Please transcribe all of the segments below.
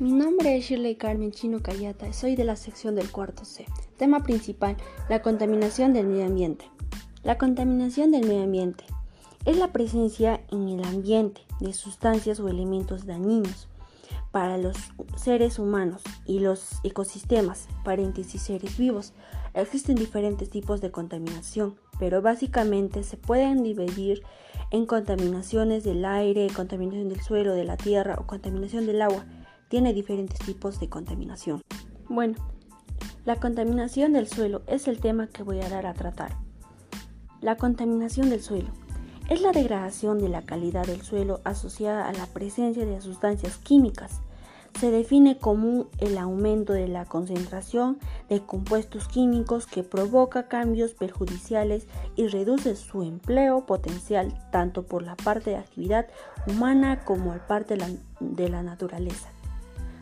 Mi nombre es Shirley Carmen Chino Cayata soy de la sección del cuarto C. Tema principal, la contaminación del medio ambiente. La contaminación del medio ambiente es la presencia en el ambiente de sustancias o elementos dañinos para los seres humanos y los ecosistemas, paréntesis seres vivos. Existen diferentes tipos de contaminación, pero básicamente se pueden dividir en contaminaciones del aire, contaminación del suelo, de la tierra o contaminación del agua tiene diferentes tipos de contaminación. Bueno, la contaminación del suelo es el tema que voy a dar a tratar. La contaminación del suelo es la degradación de la calidad del suelo asociada a la presencia de sustancias químicas. Se define como el aumento de la concentración de compuestos químicos que provoca cambios perjudiciales y reduce su empleo potencial tanto por la parte de actividad humana como por parte de la naturaleza.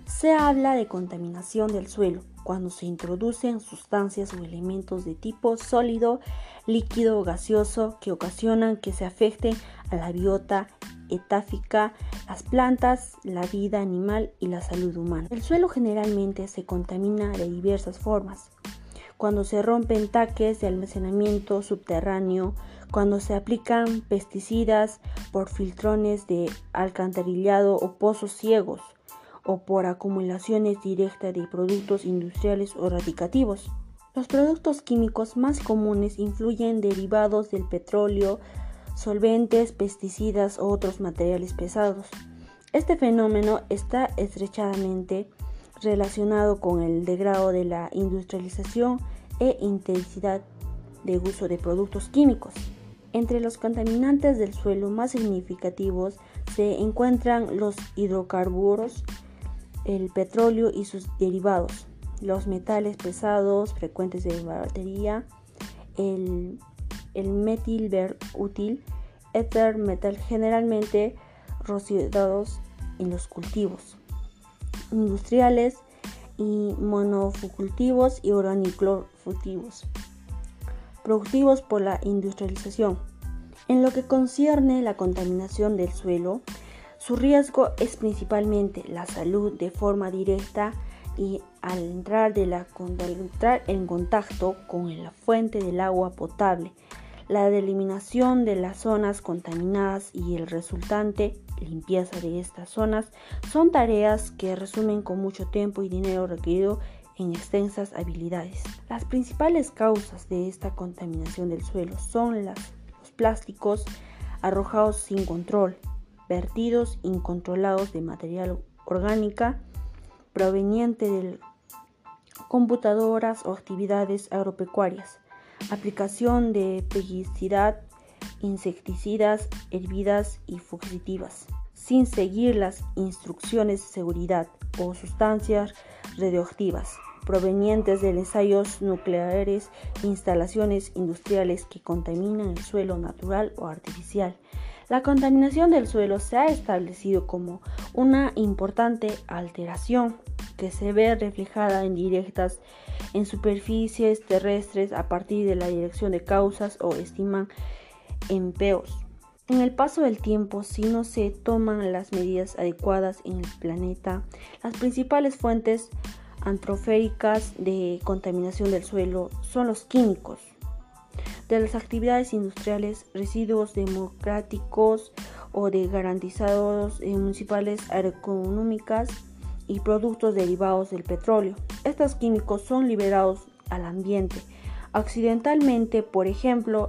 Se habla de contaminación del suelo cuando se introducen sustancias o elementos de tipo sólido, líquido o gaseoso que ocasionan que se afecten a la biota etáfica, las plantas, la vida animal y la salud humana. El suelo generalmente se contamina de diversas formas. Cuando se rompen taques de almacenamiento subterráneo, cuando se aplican pesticidas por filtrones de alcantarillado o pozos ciegos, o por acumulaciones directas de productos industriales o radicativos. Los productos químicos más comunes influyen derivados del petróleo, solventes, pesticidas o otros materiales pesados. Este fenómeno está estrechamente relacionado con el degrado de la industrialización e intensidad de uso de productos químicos. Entre los contaminantes del suelo más significativos se encuentran los hidrocarburos, el petróleo y sus derivados, los metales pesados frecuentes de batería, el, el metil útil, éter metal generalmente rociados en los cultivos industriales y monocultivos y organiclorfutivos productivos por la industrialización. En lo que concierne la contaminación del suelo, su riesgo es principalmente la salud de forma directa y al entrar, en contacto con la fuente del agua potable, la eliminación de las zonas contaminadas y el resultante limpieza de estas zonas son tareas que resumen con mucho tiempo y dinero requerido en extensas habilidades. Las principales causas de esta contaminación del suelo son los plásticos arrojados sin control, vertidos incontrolados de material orgánica proveniente de computadoras o actividades agropecuarias, aplicación de pesticidas, insecticidas, herbidas y fugitivas, sin seguir las instrucciones de seguridad o sustancias radioactivas provenientes de ensayos nucleares, instalaciones industriales que contaminan el suelo natural o artificial, la contaminación del suelo se ha establecido como una importante alteración que se ve reflejada en directas en superficies terrestres a partir de la dirección de causas o estiman empeos. En el paso del tiempo, si no se toman las medidas adecuadas en el planeta, las principales fuentes antroféricas de contaminación del suelo son los químicos, de las actividades industriales, residuos democráticos o de garantizados eh, municipales aeroeconómicas y productos derivados del petróleo. Estos químicos son liberados al ambiente accidentalmente, por ejemplo,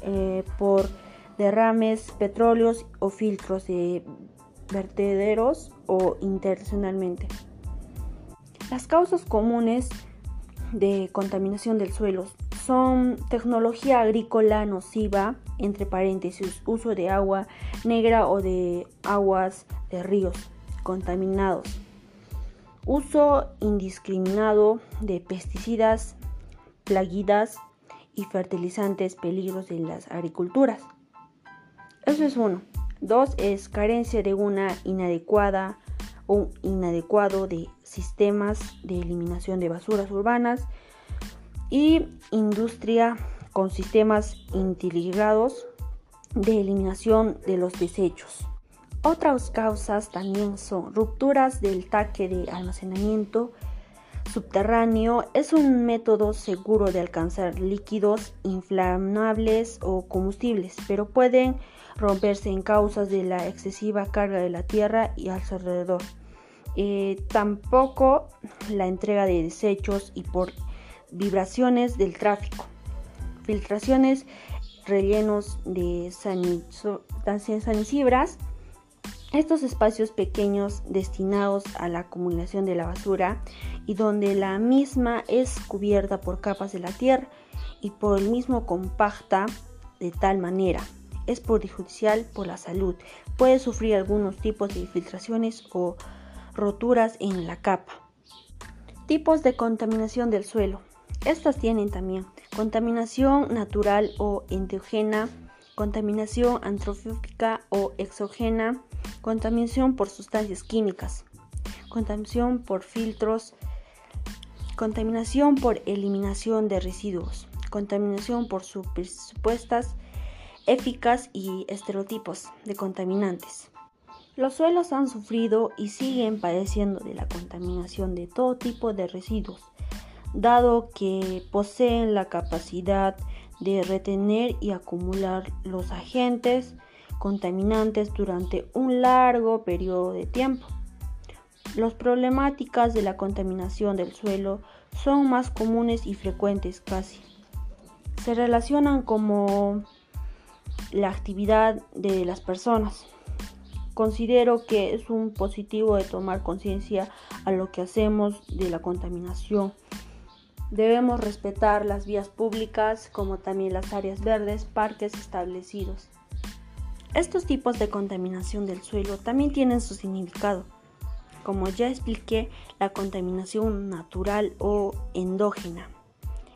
eh, por derrames petróleos o filtros de vertederos o intencionalmente. Las causas comunes de contaminación del suelo son tecnología agrícola nociva, entre paréntesis, uso de agua negra o de aguas de ríos contaminados, uso indiscriminado de pesticidas, plaguidas y fertilizantes peligros de las agriculturas. Eso es uno. Dos es carencia de una inadecuada o inadecuado de sistemas de eliminación de basuras urbanas y industria con sistemas integrados de eliminación de los desechos. Otras causas también son rupturas del taque de almacenamiento subterráneo. Es un método seguro de alcanzar líquidos inflamables o combustibles, pero pueden romperse en causas de la excesiva carga de la tierra y alrededor. Eh, tampoco la entrega de desechos y por vibraciones del tráfico. Filtraciones, rellenos de sanicibras. Estos espacios pequeños destinados a la acumulación de la basura y donde la misma es cubierta por capas de la tierra y por el mismo compacta de tal manera es perjudicial por la salud. Puede sufrir algunos tipos de infiltraciones o roturas en la capa. Tipos de contaminación del suelo. Estas tienen también contaminación natural o endógena, contaminación antrófica o exógena, contaminación por sustancias químicas, contaminación por filtros, contaminación por eliminación de residuos, contaminación por supuestas eficaz y estereotipos de contaminantes. Los suelos han sufrido y siguen padeciendo de la contaminación de todo tipo de residuos, dado que poseen la capacidad de retener y acumular los agentes contaminantes durante un largo periodo de tiempo. Las problemáticas de la contaminación del suelo son más comunes y frecuentes casi. Se relacionan como la actividad de las personas. Considero que es un positivo de tomar conciencia a lo que hacemos de la contaminación. Debemos respetar las vías públicas como también las áreas verdes, parques establecidos. Estos tipos de contaminación del suelo también tienen su significado. Como ya expliqué, la contaminación natural o endógena.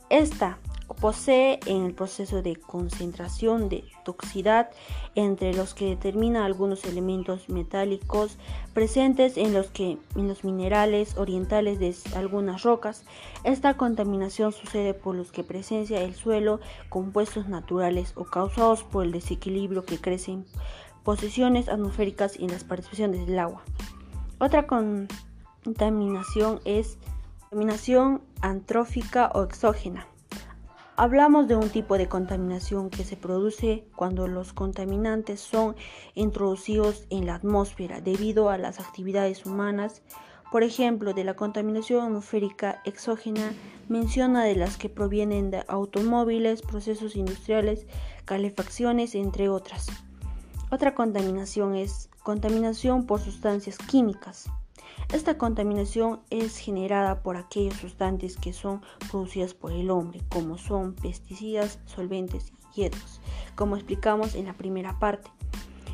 Esta posee en el proceso de concentración de toxicidad entre los que determina algunos elementos metálicos presentes en los, que, en los minerales orientales de algunas rocas. Esta contaminación sucede por los que presencia el suelo compuestos naturales o causados por el desequilibrio que crecen posiciones atmosféricas y en las participaciones del agua. Otra contaminación es contaminación antrófica o exógena. Hablamos de un tipo de contaminación que se produce cuando los contaminantes son introducidos en la atmósfera debido a las actividades humanas. Por ejemplo, de la contaminación atmosférica exógena menciona de las que provienen de automóviles, procesos industriales, calefacciones, entre otras. Otra contaminación es contaminación por sustancias químicas. Esta contaminación es generada por aquellos sustancias que son producidas por el hombre, como son pesticidas, solventes y hierbas, como explicamos en la primera parte.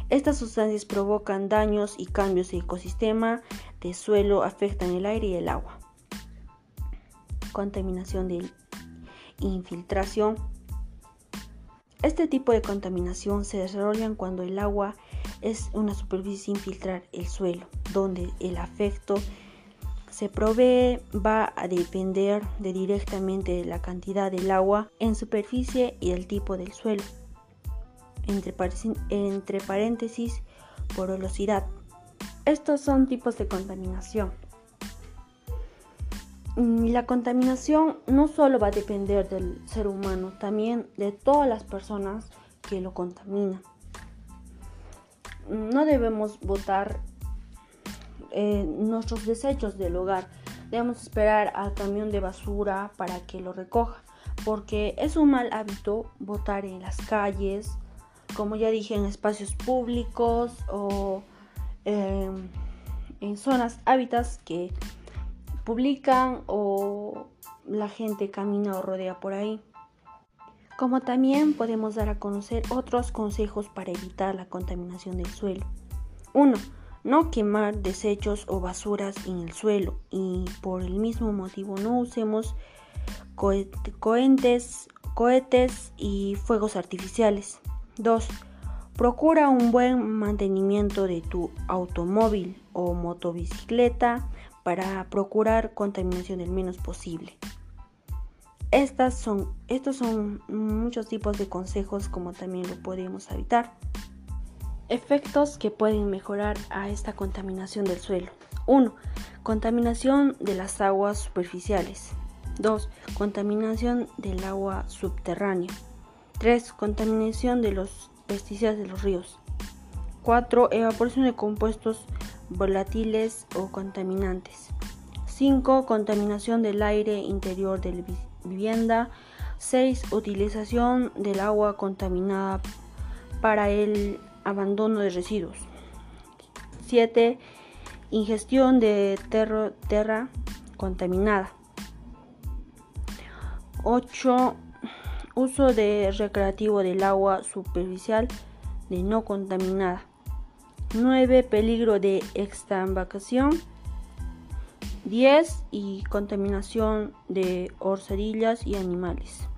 Estas sustancias provocan daños y cambios de ecosistema, de suelo, afectan el aire y el agua. Contaminación de infiltración. Este tipo de contaminación se desarrolla cuando el agua es una superficie sin filtrar el suelo, donde el afecto se provee va a depender de directamente de la cantidad del agua en superficie y el tipo del suelo. Entre, entre paréntesis, porosidad. Estos son tipos de contaminación. Mm, la contaminación no solo va a depender del ser humano, también de todas las personas que lo contaminan no debemos botar eh, nuestros desechos del hogar. Debemos esperar al camión de basura para que lo recoja, porque es un mal hábito botar en las calles, como ya dije, en espacios públicos o em, en zonas hábitats que publican o la gente camina o rodea por ahí como también podemos dar a conocer otros consejos para evitar la contaminación del suelo. 1. No quemar desechos o basuras en el suelo y por el mismo motivo no usemos cohetes, y fuegos artificiales. 2. Procura un buen mantenimiento de tu automóvil o motobicicleta para procurar contaminación el menos posible. Estos son muchos tipos de consejos como también lo podemos evitar. Efectos que pueden mejorar a esta contaminación del suelo. 1. Contaminación de las aguas superficiales. 2. Contaminación del agua subterránea. 3. Contaminación de los pesticidas de los ríos. 4. Evaporación de compuestos volátiles o contaminantes. 5. Contaminación del aire interior de la vivienda. 6. Utilización del agua contaminada para el abandono de residuos. 7. Ingestión de tierra contaminada. 8. Uso de recreativo del agua superficial de no contaminada. 9. Peligro de extravacación. 10. Y contaminación de orzadillas y animales.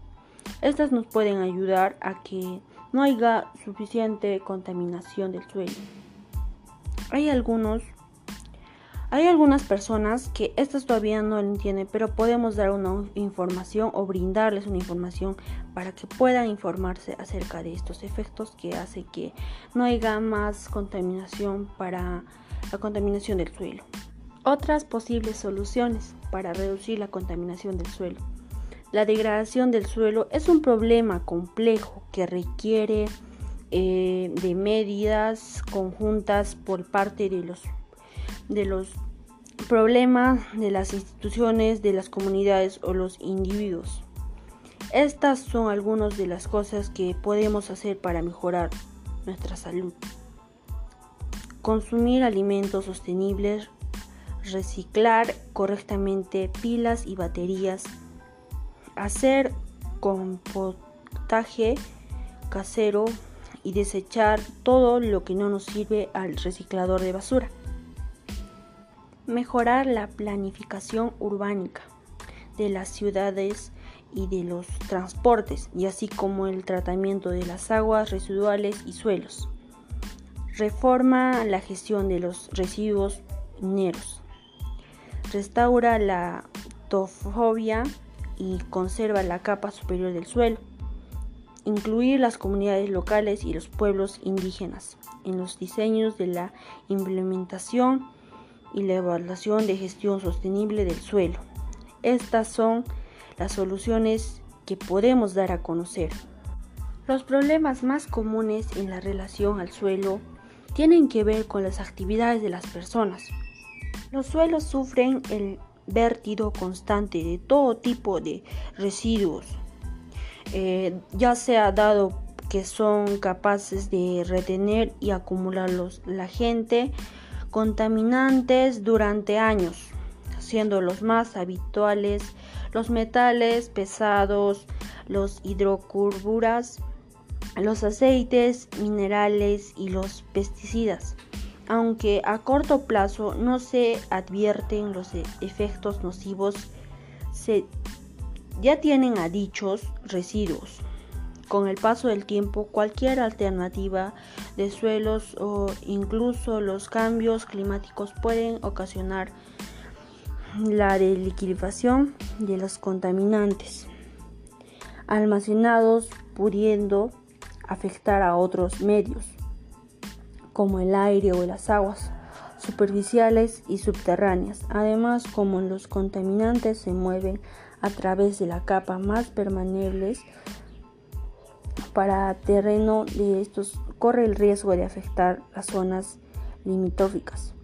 Estas nos pueden ayudar a que no haya suficiente contaminación del suelo. Hay algunos hay algunas personas que estas todavía no entienden, pero podemos dar una información o brindarles una información para que puedan informarse acerca de estos efectos que hace que no haya más contaminación para la contaminación del suelo. Otras posibles soluciones para reducir la contaminación del suelo. La degradación del suelo es un problema complejo que requiere eh, de medidas conjuntas por parte de los de los problemas de las instituciones, de las comunidades o los individuos. Estas son algunas de las cosas que podemos hacer para mejorar nuestra salud. Consumir alimentos sostenibles, reciclar correctamente pilas y baterías, hacer compostaje casero y desechar todo lo que no nos sirve al reciclador de basura. Mejorar la planificación urbánica de las ciudades y de los transportes, y así como el tratamiento de las aguas residuales y suelos. Reforma la gestión de los residuos mineros. Restaura la tofobia y conserva la capa superior del suelo. Incluir las comunidades locales y los pueblos indígenas en los diseños de la implementación y la evaluación de gestión sostenible del suelo. Estas son las soluciones que podemos dar a conocer. Los problemas más comunes en la relación al suelo tienen que ver con las actividades de las personas. Los suelos sufren el vertido constante de todo tipo de residuos, eh, ya sea dado que son capaces de retener y acumularlos la gente contaminantes durante años, siendo los más habituales los metales pesados, los hidrocarburos, los aceites minerales y los pesticidas. Aunque a corto plazo no se advierten los e-, efectos nocivos, se ya tienen a dichos residuos. Con el paso del tiempo, cualquier alternativa de suelos o incluso los cambios climáticos pueden ocasionar la liquidación de los contaminantes almacenados pudiendo afectar a otros medios como el aire o las aguas superficiales y subterráneas. Además, como los contaminantes se mueven a través de la capa más permanentes para terreno de estos corre el riesgo de afectar las zonas limítrofes.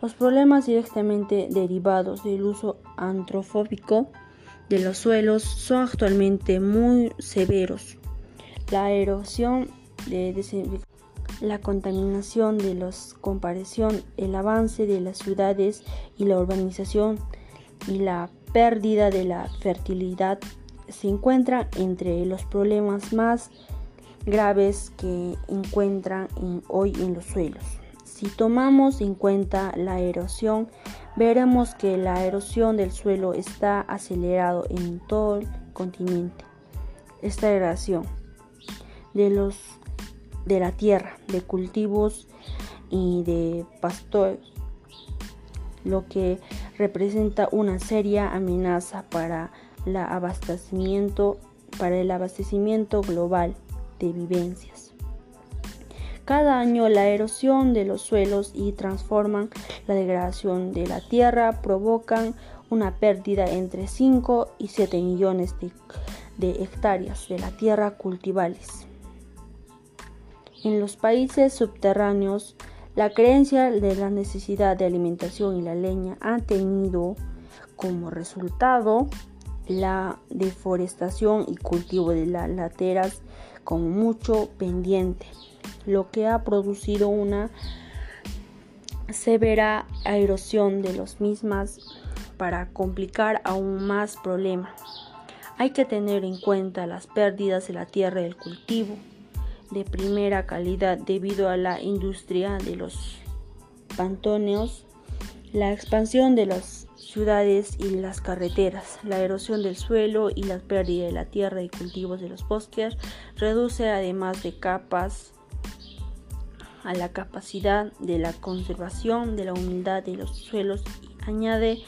Los problemas directamente derivados del uso antrofóbico de los suelos son actualmente muy severos. La erosión de la contaminación de los comparación, el avance de las ciudades y la urbanización y la pérdida de la fertilidad se encuentran entre los problemas más graves que encuentran hoy en los suelos. Si tomamos en cuenta la erosión, veremos que la erosión del suelo está acelerado en todo el continente. Esta erosión de los de la tierra, de cultivos y de pastores, lo que representa una seria amenaza para el abastecimiento global de vivencias. Cada año la erosión de los suelos y transforman la degradación de la tierra provocan una pérdida entre 5 y 7 millones de, de hectáreas de la tierra cultivables. En los países subterráneos, la creencia de la necesidad de alimentación y la leña ha tenido como resultado la deforestación y cultivo de las lateras con mucho pendiente, lo que ha producido una severa erosión de las mismas para complicar aún más problema. Hay que tener en cuenta las pérdidas de la tierra del cultivo de primera calidad debido a la industria de los pantoneos, la expansión de las ciudades y las carreteras, la erosión del suelo y la pérdida de la tierra y cultivos de los bosques reduce además de capas a la capacidad de la conservación de la humildad de los suelos y añade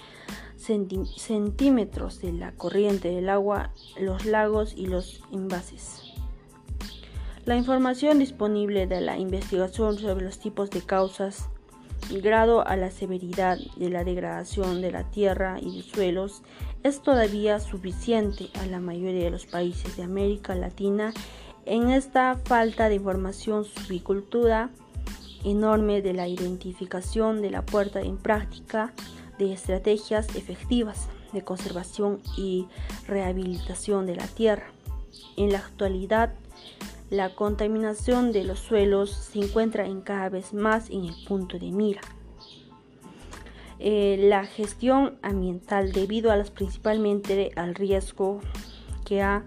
centímetros de la corriente del agua, los lagos y los envases. La información disponible de la investigación sobre los tipos de causas el grado a la severidad de la degradación de la tierra y de suelos es todavía suficiente a la mayoría de los países de América Latina en esta falta de información subicultura enorme de la identificación de la puerta en práctica de estrategias efectivas de conservación y rehabilitación de la tierra. En la actualidad, la contaminación de los suelos se encuentra en cada vez más en el punto de mira. Eh, la gestión ambiental debido a las principalmente al riesgo que ha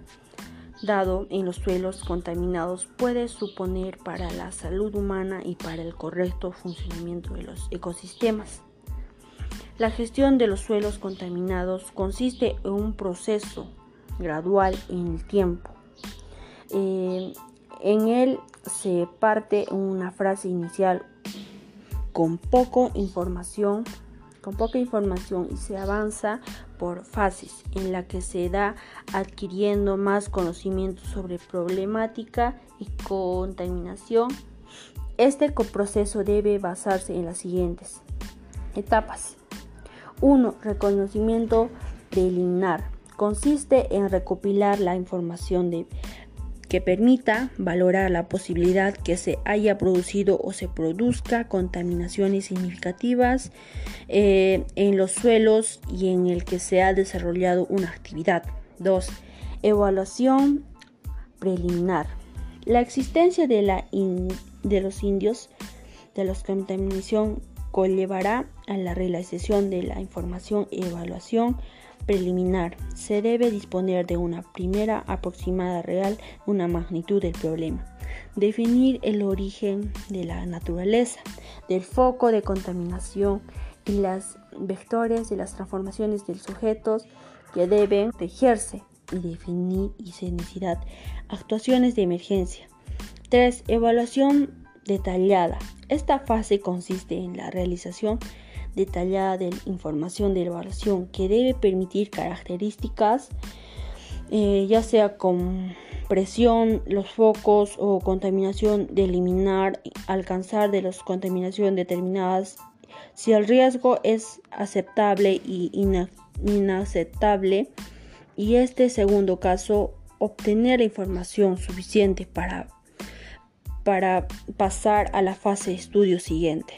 dado en los suelos contaminados puede suponer para la salud humana y para el correcto funcionamiento de los ecosistemas. La gestión de los suelos contaminados consiste en un proceso gradual en el tiempo. Eh, en él se parte una frase inicial con poco información, con poca información y se avanza por fases en la que se da adquiriendo más conocimiento sobre problemática y contaminación. Este proceso debe basarse en las siguientes etapas. 1. Reconocimiento preliminar. Consiste en recopilar la información de que permita valorar la posibilidad que se haya producido o se produzca contaminaciones significativas eh, en los suelos y en el que se ha desarrollado una actividad. 2. Evaluación preliminar. La existencia de, la de los indios de la contaminación conllevará a la realización de la información y evaluación preliminar. Se debe disponer de una primera aproximada real, una magnitud del problema. Definir el origen de la naturaleza, del foco de contaminación y los vectores de las transformaciones de sujetos que deben tejerse y definir y necesidad actuaciones de emergencia. 3. Evaluación detallada. Esta fase consiste en la realización detallada de información de evaluación que debe permitir características, eh, ya sea con presión, los focos o contaminación de eliminar, alcanzar de las contaminación determinadas, si el riesgo es aceptable y inaceptable, y este segundo caso, obtener información suficiente para, para pasar a la fase de estudio siguiente.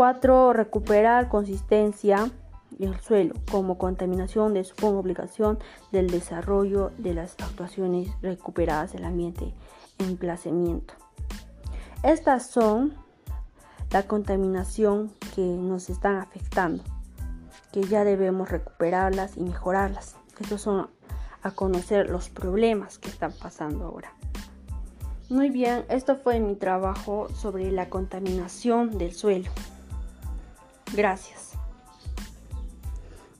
4. Recuperar consistencia del suelo como contaminación de su obligación del desarrollo de las actuaciones recuperadas del ambiente emplazamiento. Estas son la contaminación que nos están afectando, que ya debemos recuperarlas y mejorarlas. Estos son a conocer los problemas que están pasando ahora. Muy bien, esto fue mi trabajo sobre la contaminación del suelo. Gracias.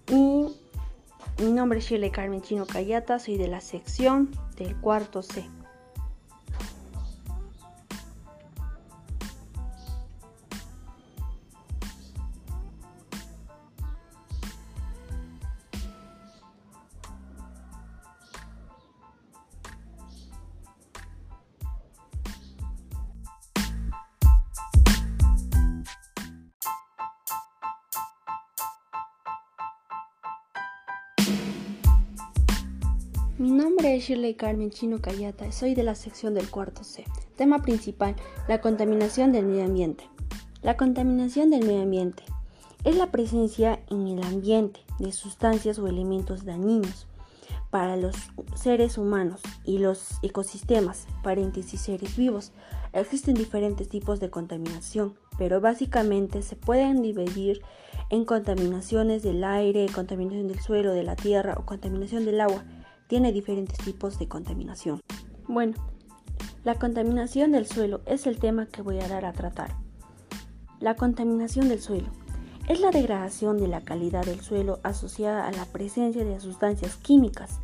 Y mi nombre es Shirley Carmen Chino Cayata, soy de la sección del cuarto C. Mi nombre es Shirley Carmen Chino Cayata, soy de la sección del cuarto C. Tema principal, la contaminación del medio ambiente. La contaminación del medio ambiente es la presencia en el ambiente de sustancias o elementos dañinos para los seres humanos y los ecosistemas, paréntesis seres vivos. Existen diferentes tipos de contaminación, pero básicamente se pueden dividir en contaminaciones del aire, contaminación del suelo, de la tierra o contaminación del agua tiene diferentes tipos de contaminación. Bueno, la contaminación del suelo es el tema que voy a dar a tratar. La contaminación del suelo es la degradación de la calidad del suelo asociada a la presencia de sustancias químicas.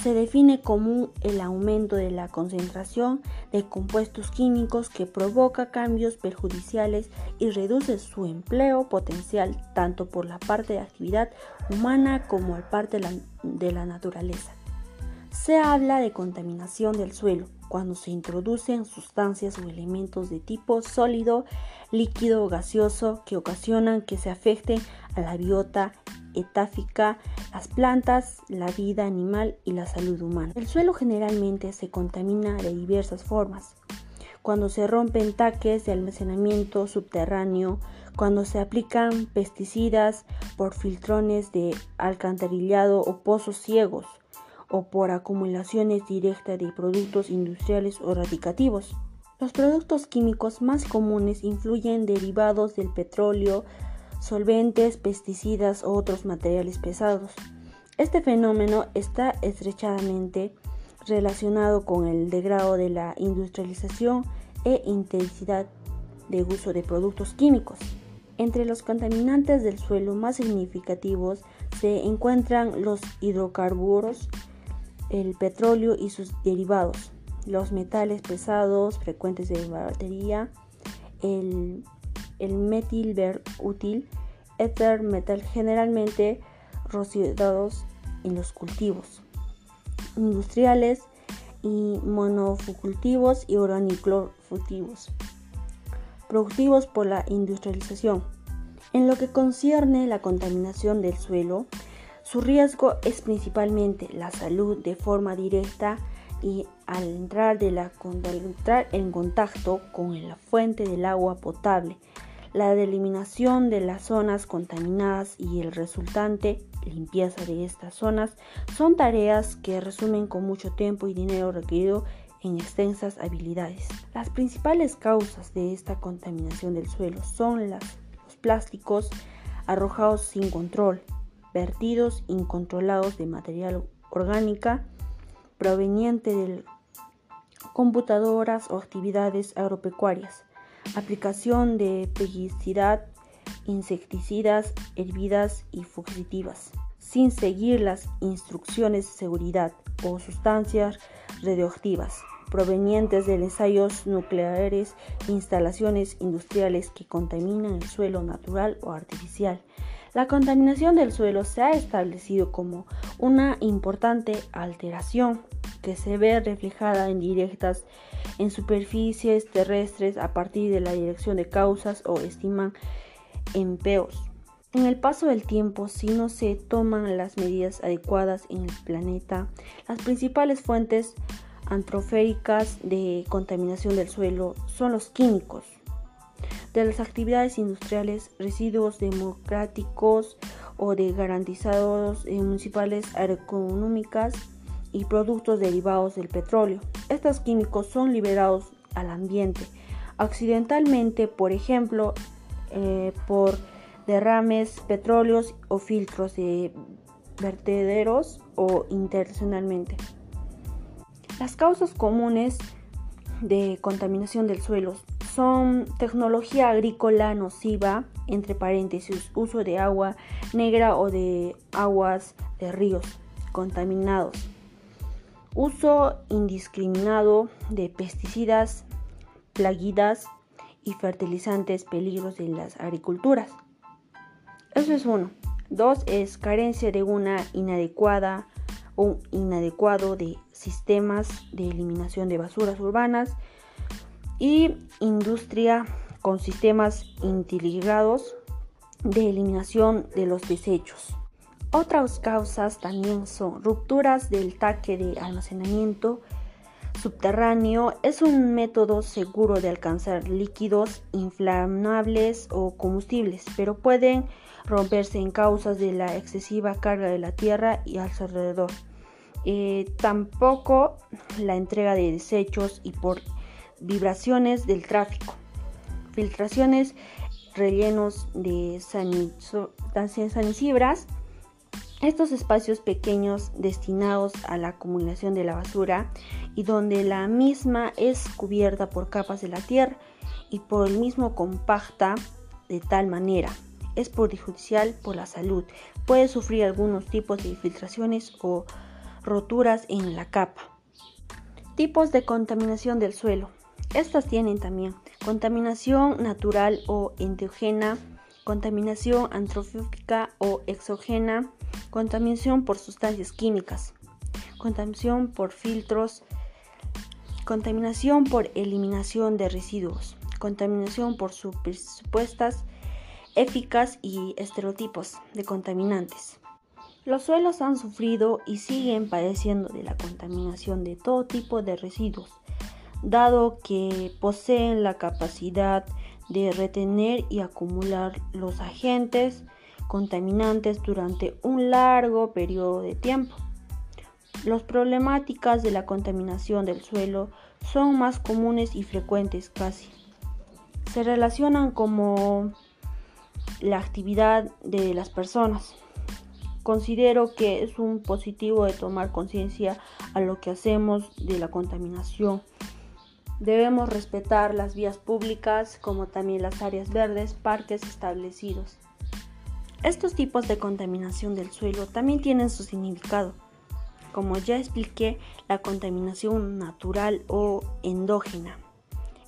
Se define como el aumento de la concentración de compuestos químicos que provoca cambios perjudiciales y reduce su empleo potencial tanto por la parte de actividad humana como por parte de la naturaleza. Se habla de contaminación del suelo cuando se introducen sustancias o elementos de tipo sólido, líquido o gaseoso que ocasionan que se afecte a la biota etáfica, las plantas, la vida animal y la salud humana. El suelo generalmente se contamina de diversas formas. Cuando se rompen taques de almacenamiento subterráneo, cuando se aplican pesticidas por filtrones de alcantarillado o pozos ciegos, o por acumulaciones directas de productos industriales o radicativos. Los productos químicos más comunes influyen derivados del petróleo, solventes, pesticidas o otros materiales pesados. Este fenómeno está estrechamente relacionado con el degrado de la industrialización e intensidad de uso de productos químicos. Entre los contaminantes del suelo más significativos se encuentran los hidrocarburos, el petróleo y sus derivados, los metales pesados frecuentes de batería, el, el metil útil, éter metal generalmente rociados en los cultivos industriales y monocultivos y uraniclorfutivos productivos por la industrialización. En lo que concierne la contaminación del suelo, su riesgo es principalmente la salud de forma directa y al entrar, en contacto con la fuente del agua potable, la eliminación de las zonas contaminadas y el resultante limpieza de estas zonas son tareas que resumen con mucho tiempo y dinero requerido en extensas habilidades. Las principales causas de esta contaminación del suelo son los plásticos arrojados sin control, vertidos incontrolados de material orgánica proveniente de computadoras o actividades agropecuarias, aplicación de pesticidas, insecticidas, herbidas y fugitivas, sin seguir las instrucciones de seguridad o sustancias radioactivas provenientes de ensayos nucleares, instalaciones industriales que contaminan el suelo natural o artificial, la contaminación del suelo se ha establecido como una importante alteración que se ve reflejada en directas en superficies terrestres a partir de la dirección de causas o estiman empeos. En el paso del tiempo, si no se toman las medidas adecuadas en el planeta, las principales fuentes antroféricas de contaminación del suelo son los químicos, de las actividades industriales, residuos democráticos o de garantizados eh, municipales económicas y productos derivados del petróleo. Estos químicos son liberados al ambiente accidentalmente, por ejemplo, eh, por derrames petróleos o filtros de vertederos o intencionalmente. Las causas comunes de contaminación del suelo son tecnología agrícola nociva, entre paréntesis, uso de agua negra o de aguas de ríos contaminados, uso indiscriminado de pesticidas, plaguidas y fertilizantes peligros de las agriculturas. Eso es uno. Dos es carencia de una inadecuada o inadecuado de sistemas de eliminación de basuras urbanas y industria con sistemas integrados de eliminación de los desechos. Otras causas también son rupturas del taque de almacenamiento subterráneo. Es un método seguro de alcanzar líquidos inflamables o combustibles, pero pueden romperse en causas de la excesiva carga de la tierra y a su alrededor. Eh, tampoco la entrega de desechos y por vibraciones del tráfico. Filtraciones, rellenos de sanicibras. Estos espacios pequeños destinados a la acumulación de la basura y donde la misma es cubierta por capas de la tierra y por el mismo compacta de tal manera es perjudicial por la salud. Puede sufrir algunos tipos de infiltraciones o roturas en la capa. Tipos de contaminación del suelo. Estas tienen también contaminación natural o endógena, contaminación antrófica o exógena, contaminación por sustancias químicas, contaminación por filtros, contaminación por eliminación de residuos, contaminación por supuestas eficaz y estereotipos de contaminantes. Los suelos han sufrido y siguen padeciendo de la contaminación de todo tipo de residuos, dado que poseen la capacidad de retener y acumular los agentes contaminantes durante un largo periodo de tiempo. Las problemáticas de la contaminación del suelo son más comunes y frecuentes casi. Se relacionan como la actividad de las personas. Considero que es un positivo de tomar conciencia a lo que hacemos de la contaminación. Debemos respetar las vías públicas como también las áreas verdes, parques establecidos. Estos tipos de contaminación del suelo también tienen su significado. Como ya expliqué, la contaminación natural o endógena.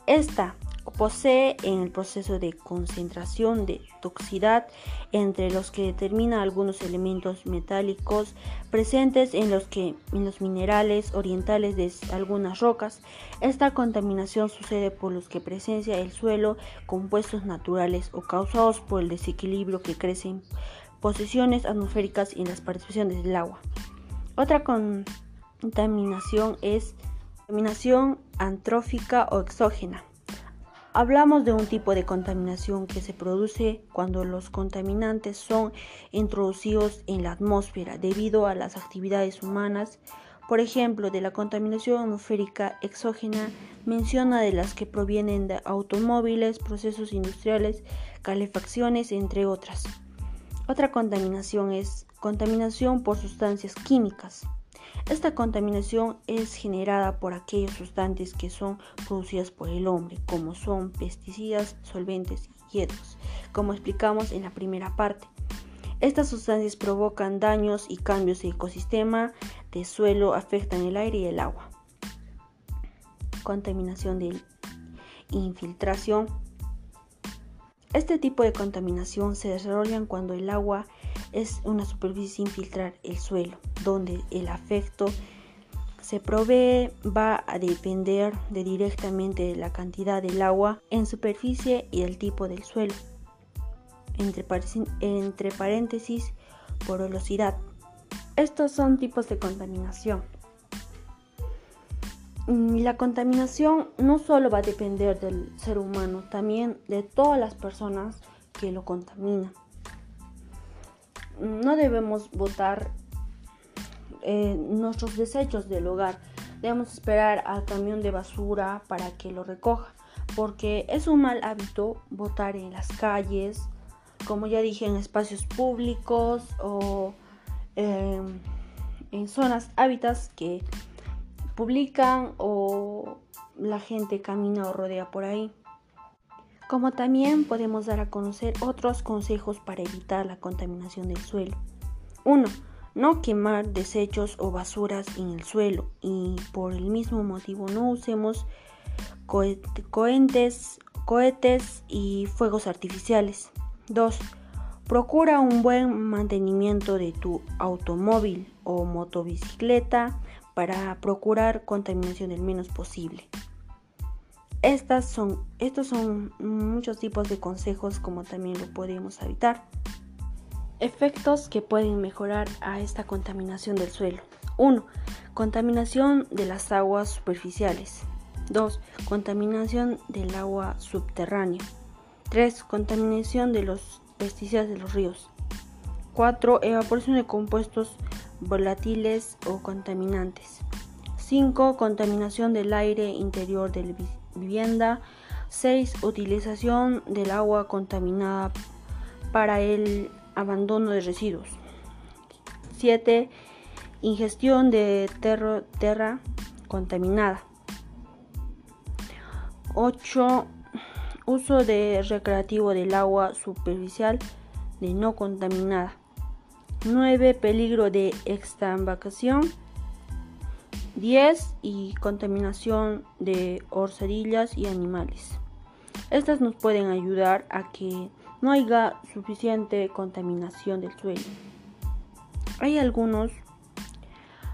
Esta posee en el proceso de concentración de toxicidad entre los que determina algunos elementos metálicos presentes en los, que, en los minerales orientales de algunas rocas. Esta contaminación sucede por los que presencia el suelo compuestos naturales o causados por el desequilibrio que crecen posiciones atmosféricas en las participaciones del agua. Otra contaminación es contaminación antrófica o exógena. Hablamos de un tipo de contaminación que se produce cuando los contaminantes son introducidos en la atmósfera debido a las actividades humanas. Por ejemplo, de la contaminación atmosférica exógena menciona de las que provienen de automóviles, procesos industriales, calefacciones, entre otras. Otra contaminación es contaminación por sustancias químicas. Esta contaminación es generada por aquellos sustantes que son producidas por el hombre, como son pesticidas, solventes y hierbas, como explicamos en la primera parte. Estas sustancias provocan daños y cambios de ecosistema, de suelo, afectan el aire y el agua. Contaminación de infiltración. Este tipo de contaminación se desarrolla cuando el agua es una superficie sin filtrar el suelo, donde el afecto se provee va a depender de directamente de la cantidad del agua en superficie y el tipo del suelo. Entre, entre paréntesis, porosidad. Estos son tipos de contaminación. Mm, la contaminación no solo va a depender del ser humano, también de todas las personas que lo contaminan no debemos botar eh, nuestros desechos del hogar. Debemos esperar al camión de basura para que lo recoja, porque es un mal hábito botar en las calles, como ya dije, en espacios públicos o em, en zonas hábitats que publican o la gente camina o rodea por ahí como también podemos dar a conocer otros consejos para evitar la contaminación del suelo. 1. No quemar desechos o basuras en el suelo y por el mismo motivo no usemos cohetes, cohetes y fuegos artificiales. 2. Procura un buen mantenimiento de tu automóvil o motobicicleta para procurar contaminación el menos posible. Estos son muchos tipos de consejos como también lo podemos evitar. Efectos que pueden mejorar a esta contaminación del suelo. 1. Contaminación de las aguas superficiales. 2. Contaminación del agua subterránea. 3. Contaminación de los pesticidas de los ríos. 4. Evaporación de compuestos volátiles o contaminantes. 5. Contaminación del aire interior de la vivienda. 6. Utilización del agua contaminada para el abandono de residuos. 7. Ingestión de tierra contaminada. 8. Uso de recreativo del agua superficial de no contaminada. 9. Peligro de extravacación. 10. Y contaminación de orzadillas y animales. Estas nos pueden ayudar a que no haya suficiente contaminación del suelo. Hay algunos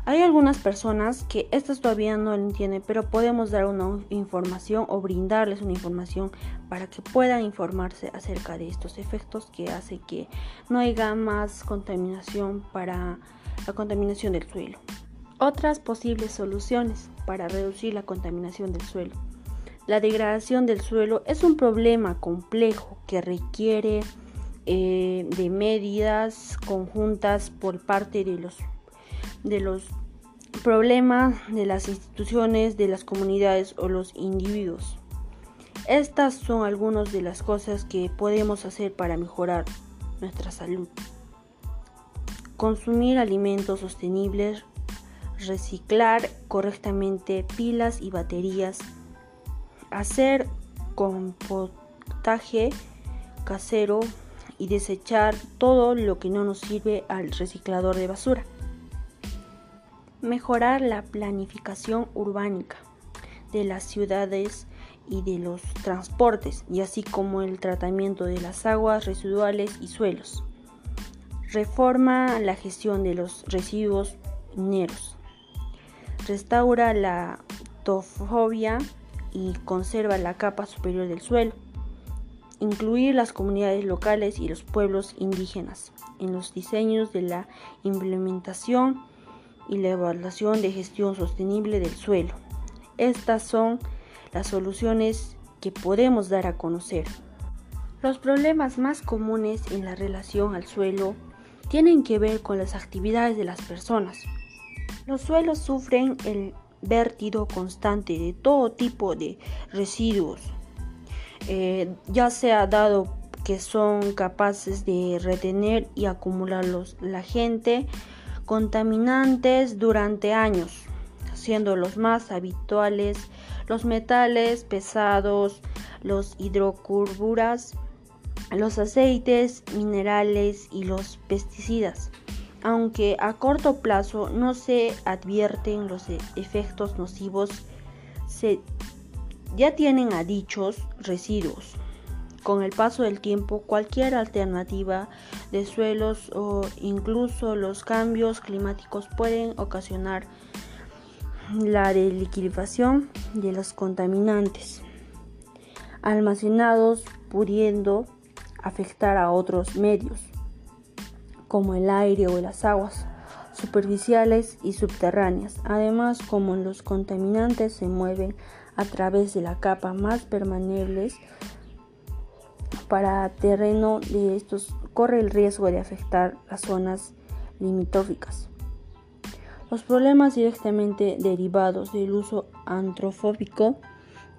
hay algunas personas que estas todavía no lo entienden, pero podemos dar una información o brindarles una información para que puedan informarse acerca de estos efectos que hace que no haya más contaminación para la contaminación del suelo. Otras posibles soluciones para reducir la contaminación del suelo. La degradación del suelo es un problema complejo que requiere eh, de medidas conjuntas por parte de los, de los problemas de las instituciones, de las comunidades o los individuos. Estas son algunas de las cosas que podemos hacer para mejorar nuestra salud. Consumir alimentos sostenibles, reciclar correctamente pilas y baterías, hacer compostaje casero y desechar todo lo que no nos sirve al reciclador de basura. Mejorar la planificación urbánica de las ciudades y de los transportes, y así como el tratamiento de las aguas residuales y suelos. Reforma la gestión de los residuos mineros. Restaura la tofobia y conserva la capa superior del suelo. Incluir las comunidades locales y los pueblos indígenas en los diseños de la implementación y la evaluación de gestión sostenible del suelo. Estas son las soluciones que podemos dar a conocer. Los problemas más comunes en la relación al suelo tienen que ver con las actividades de las personas. Los suelos sufren el vertido constante de todo tipo de residuos, eh, ya sea dado que son capaces de retener y acumularlos. La gente contaminantes durante años, siendo los más habituales los metales pesados, los hidrocarburos, los aceites minerales y los pesticidas aunque a corto plazo no se advierten los e-, efectos nocivos, se ya tienen a dichos residuos. Con el paso del tiempo, cualquier alternativa de suelos o incluso los cambios climáticos pueden ocasionar la liquidación de los contaminantes almacenados pudiendo afectar a otros medios como el aire o las aguas superficiales y subterráneas. Además, como los contaminantes se mueven a través de la capa más permanentes para terreno de estos corre el riesgo de afectar las zonas limítrofes. Los problemas directamente derivados del uso antrofóbico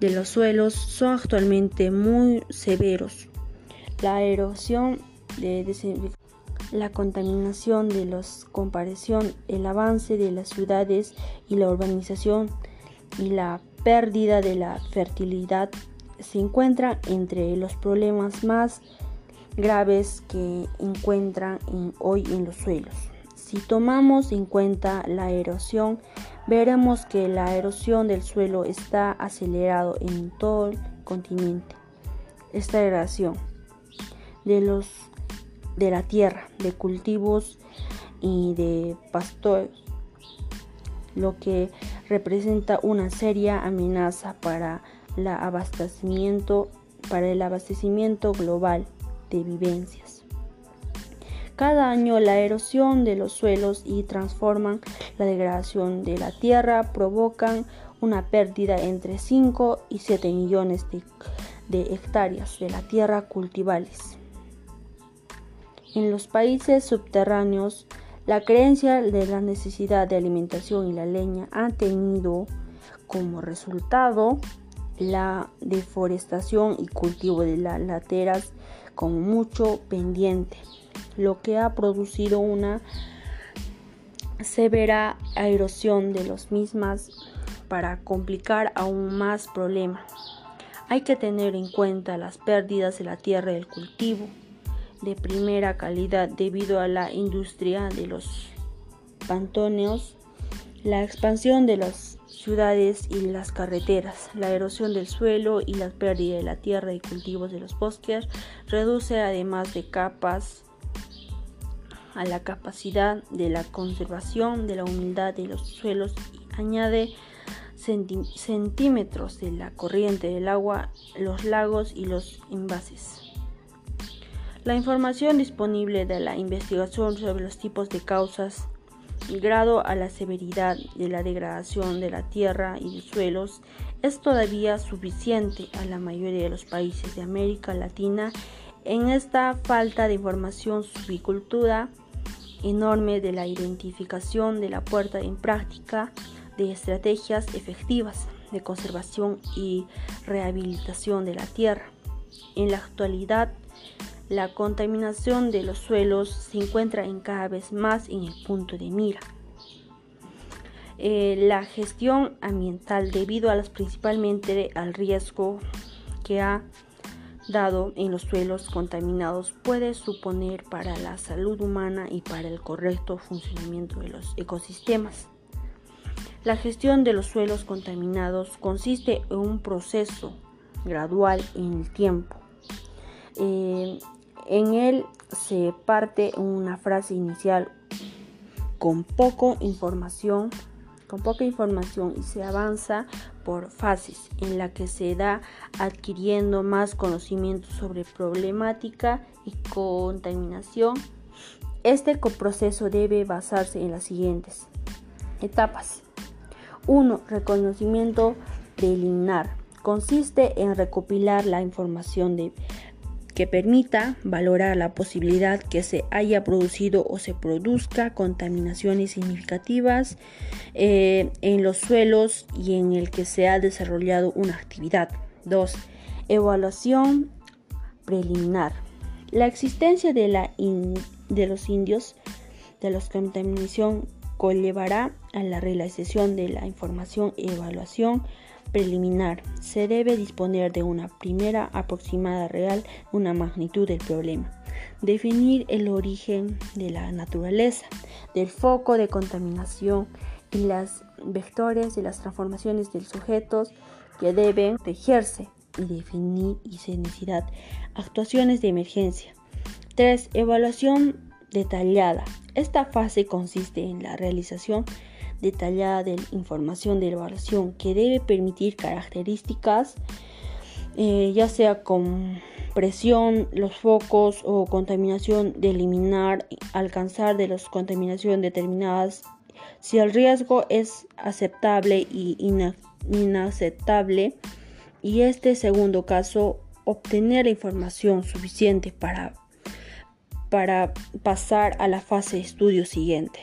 de los suelos son actualmente muy severos. La erosión de la contaminación de los comparación, el avance de las ciudades y la urbanización y la pérdida de la fertilidad se encuentran entre los problemas más graves que encuentran hoy en los suelos. Si tomamos en cuenta la erosión, veremos que la erosión del suelo está acelerado en todo el continente. Esta erosión de los de la tierra, de cultivos y de pastores, lo que representa una seria amenaza para, el abastecimiento global de vivencias. Cada año la erosión de los suelos y transforman la degradación de la tierra provocan una pérdida entre 5 y 7 millones de, de hectáreas de la tierra cultivables. En los países subterráneos, la creencia de la necesidad de alimentación y la leña han tenido como resultado la deforestación y cultivo de las lateras con mucho pendiente, lo que ha producido una severa erosión de las mismas para complicar aún más problema. Hay que tener en cuenta las pérdidas de la tierra del cultivo de primera calidad debido a la industria de los pantoneos, la expansión de las ciudades y las carreteras, la erosión del suelo y la pérdida de la tierra y cultivos de los bosques reduce además de capas a la capacidad de la conservación de la humildad de los suelos y añade centímetros de la corriente del agua, los lagos y los envases. La información disponible de la investigación sobre los tipos de causas, el grado a la severidad de la degradación de la tierra y de suelos es todavía suficiente a la mayoría de los países de América Latina. En esta falta de información subicultura enorme de la identificación de la puerta en práctica de estrategias efectivas de conservación y rehabilitación de la tierra. En la actualidad, la contaminación de los suelos se encuentra en cada vez más en el punto de mira. Eh, la gestión ambiental debido a las principalmente al riesgo que ha dado en los suelos contaminados puede suponer para la salud humana y para el correcto funcionamiento de los ecosistemas. La gestión de los suelos contaminados consiste en un proceso gradual en el tiempo. Eh, en él se parte una frase inicial con poca información, con poca información y se avanza por fases en la que se da adquiriendo más conocimiento sobre problemática y contaminación. Este proceso debe basarse en las siguientes etapas. 1. Reconocimiento preliminar. Consiste en recopilar la información de, que permita valorar la posibilidad que se haya producido o se produzca contaminaciones significativas eh, en los suelos y en el que se ha desarrollado una actividad. 2. Evaluación preliminar. La existencia de, la de los indios de la contaminación conllevará a la realización de la información y evaluación preliminar. Se debe disponer de una primera aproximada real, una magnitud del problema. Definir el origen de la naturaleza, del foco de contaminación y las vectores de las transformaciones de sujetos que deben tejerse y definir y necesidad. Actuaciones de emergencia. 3. Evaluación detallada. Esta fase consiste en la realización detallada de información de evaluación que debe permitir características eh, ya sea con presión, los focos o contaminación de eliminar, alcanzar de las contaminación determinadas si el riesgo es aceptable y inaceptable y este segundo caso obtener la información suficiente para para pasar a la fase de estudio siguiente.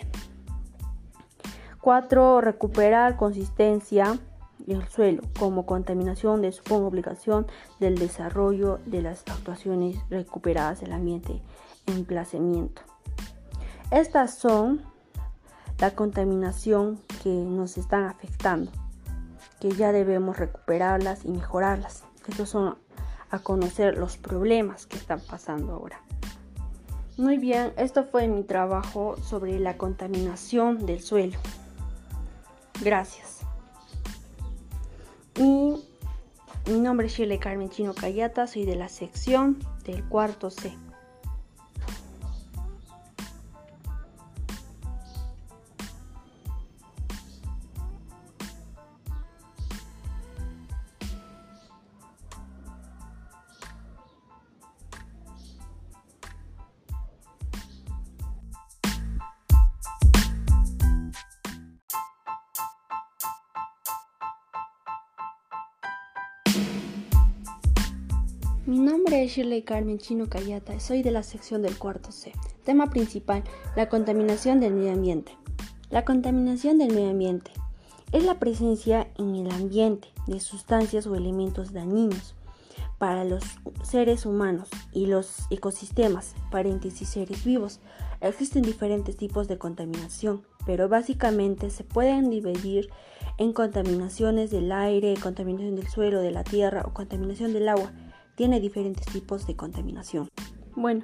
4. Recuperar consistencia del suelo como contaminación de su obligación del desarrollo de las actuaciones recuperadas del ambiente emplazamiento. Estas son la contaminación que nos están afectando, que ya debemos recuperarlas y mejorarlas. Estos son a conocer los problemas que están pasando ahora. Muy bien, esto fue mi trabajo sobre la contaminación del suelo. Gracias. Y mi nombre es Shirley Carmen Chino Cayata, soy de la sección del cuarto C. Mi nombre es Shirley Carmen Chino Cayata, soy de la sección del cuarto C. Tema principal, la contaminación del medio ambiente. La contaminación del medio ambiente es la presencia en el ambiente de sustancias o elementos dañinos para los seres humanos y los ecosistemas, paréntesis seres vivos. Existen diferentes tipos de contaminación, pero básicamente se pueden dividir en contaminaciones del aire, contaminación del suelo, de la tierra o contaminación del agua. Tiene diferentes tipos de contaminación. Bueno,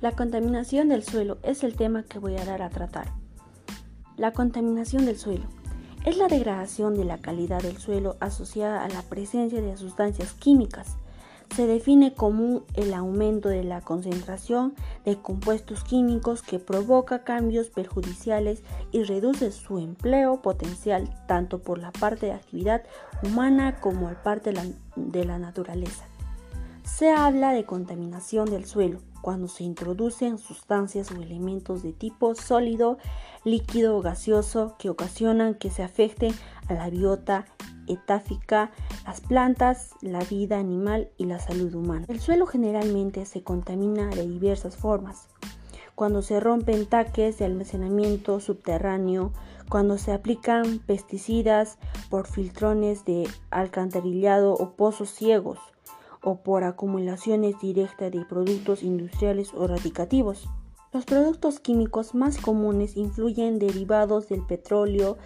la contaminación del suelo es el tema que voy a dar a tratar. La contaminación del suelo es la degradación de la calidad del suelo asociada a la presencia de sustancias químicas. Se define como el aumento de la concentración de compuestos químicos que provoca cambios perjudiciales y reduce su empleo potencial tanto por la parte de actividad humana como por parte de la naturaleza. Se habla de contaminación del suelo cuando se introducen sustancias o elementos de tipo sólido, líquido o gaseoso que ocasionan que se afecte a la biota etáfica, las plantas, la vida animal y la salud humana. El suelo generalmente se contamina de diversas formas. Cuando se rompen taques de almacenamiento subterráneo, cuando se aplican pesticidas por filtrones de alcantarillado o pozos ciegos, o por acumulaciones directas de productos industriales o radicativos. Los productos químicos más comunes influyen derivados del petróleo,